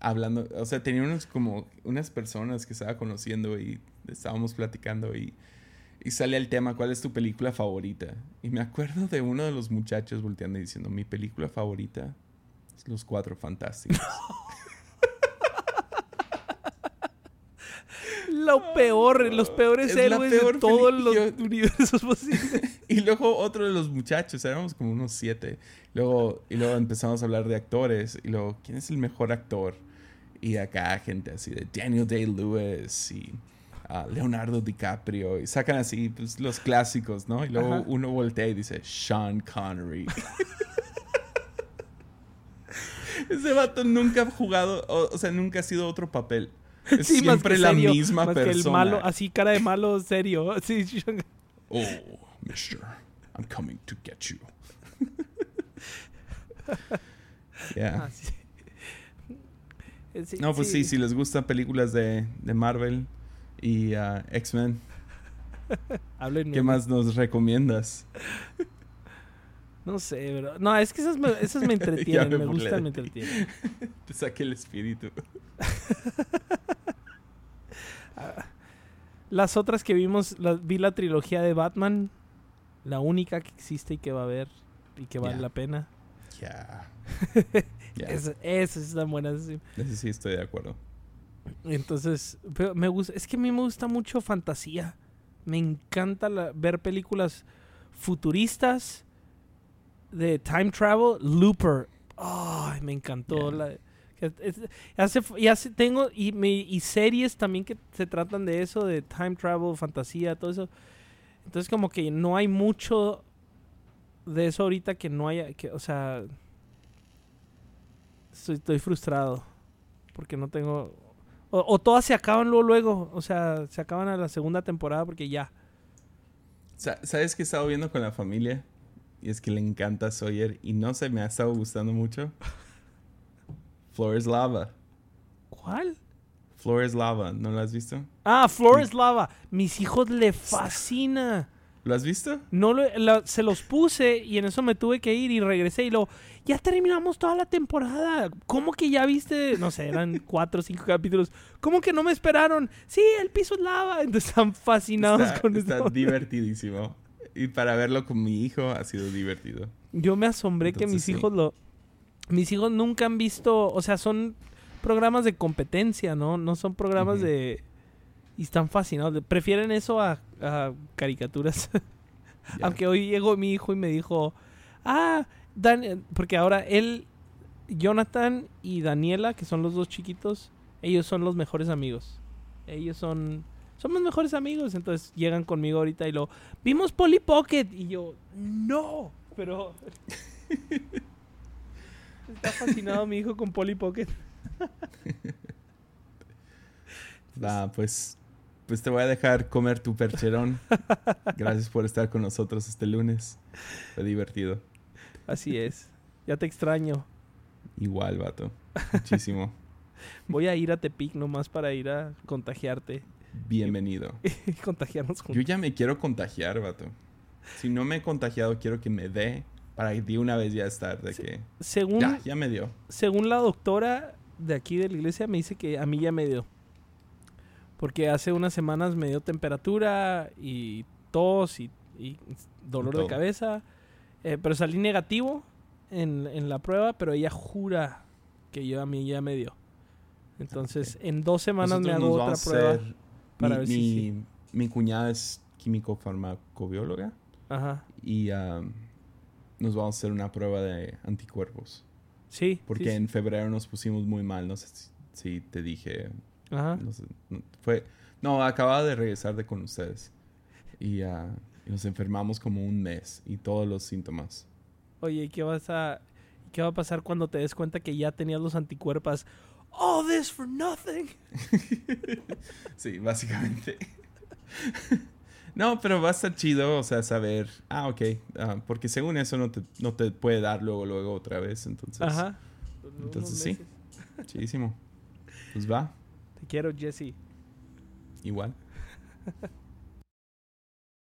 hablando, o sea, tenía unos como unas personas que estaba conociendo y estábamos platicando y, y sale el tema, ¿cuál es tu película favorita? Y me acuerdo de uno de los muchachos volteando y diciendo, mi película favorita es Los Cuatro Fantásticos. (laughs) Lo peor, los peores Es la héroes de todos los universos posibles. (laughs) Y luego otro de los muchachos, éramos como unos siete. Luego, y luego empezamos a hablar de actores. Y luego, ¿quién es el mejor actor? Y acá gente así de Daniel Day-Lewis y ah, Leonardo DiCaprio. Y sacan así pues, los clásicos, ¿no? Y luego Ajá. uno voltea y dice Sean Connery. (laughs) Ese vato nunca ha jugado, o, o sea, nunca ha sido otro papel. Es (laughs) Sí, siempre que la serio, misma más que persona. el malo, así cara de malo serio. (laughs) Sí, sí. Oh, mister, I'm coming to get you. (laughs) yeah. Ah, sí. Sí, No, pues sí. si les gustan películas de, de Marvel y ah, X-Men. ¿qué más nos recomiendas? No sé, pero... No, es que esas me, esas me entretienen, me me, gustan, me ti. entretienen. Te saqué el espíritu. Las otras que vimos, vi la trilogía de Batman, la única que existe y que va a haber y que vale la pena. Ya. (laughs) Esas esas están buenas. sí. Ese sí estoy de acuerdo. Entonces, pero me gusta, es que a mí me gusta mucho fantasía. Me encanta la- ver películas futuristas de time travel. Looper. Ay, me encantó. Yeah. la- fu- ya se- tengo y, me- y series también que se tratan de eso, de time travel, fantasía, todo eso. Entonces como que no hay mucho de eso ahorita que no haya, que, o sea, estoy, estoy frustrado porque no tengo o, o todas se acaban luego, luego. O sea, se acaban a la segunda temporada porque ya. Sa- ¿Sabes qué he estado viendo con la familia? Y es que le encanta Sawyer y no se me ha estado gustando mucho. Flores Lava. ¿Cuál? Flores Lava, ¿no lo has visto? Ah, Flores Lava. Mis hijos le fascina. ¿Lo has visto? No lo- la- se los puse y en eso me tuve que ir y regresé y luego, ya terminamos toda la temporada. ¿Cómo que ya viste? No sé, eran (laughs) cuatro o cinco capítulos. ¿Cómo que no me esperaron? Sí, el piso es lava. Entonces están fascinados Está, con está esto. divertidísimo. Y para verlo con mi hijo ha sido divertido. Yo me asombré que mis sí. hijos lo... Mis hijos nunca han visto... O sea, son programas de competencia, ¿no? No son programas de... Y están fascinados. Prefieren eso a, a caricaturas. (laughs) Aunque hoy llegó mi hijo y me dijo... Ah, Dan... Porque ahora él... Jonathan y Daniela, que son los dos chiquitos, ellos son los mejores amigos. Ellos son... Somos mejores amigos. Entonces llegan conmigo ahorita y lo... Vimos Polly Pocket. Y yo... No. Pero... (laughs) Está fascinado mi hijo con Polly Pocket. (laughs) Va, pues, pues te voy a dejar comer tu percherón. Gracias por estar con nosotros este lunes. Fue divertido. Así es. Ya te extraño. Igual, vato. Muchísimo. (laughs) Voy a ir a Tepic nomás para ir a contagiarte. Bienvenido. y (laughs) contagiarnos Yo juntos. ya me quiero contagiar, vato. Si no me he contagiado, quiero que me dé para de una vez ya estar de que... Según, Ya, ya me dio. según la doctora de aquí de la iglesia me dice que a mí ya me dio. Porque hace unas semanas me dio temperatura y tos y, y dolor de cabeza. Eh, pero salí negativo en, en la prueba, pero ella jura que yo a mí ya me dio. Entonces, en dos semanas me hago otra prueba. para mi, ver si mi- mi cuñada es químico farmacobióloga Ajá. y um, nos vamos a hacer una prueba de anticuerpos. Sí. Porque sí, sí. en febrero nos pusimos muy mal. No sé si, si te dije. Ajá. No, sé, fue, no, acababa de regresar de con ustedes. Y, ah, y nos enfermamos como un mes. Y todos los síntomas. Oye, ¿y qué vas a qué va a pasar cuando te des cuenta que ya tenías los anticuerpos? All this for nothing. (laughs) Sí, básicamente. (laughs) no, pero va a estar chido, o sea, saber. Ah, ok. ah, porque según eso no te, no te puede dar luego, luego otra vez. Entonces, Ajá. entonces sí. chidísimo. Pues va, Te quiero, Jesse. igual. (laughs)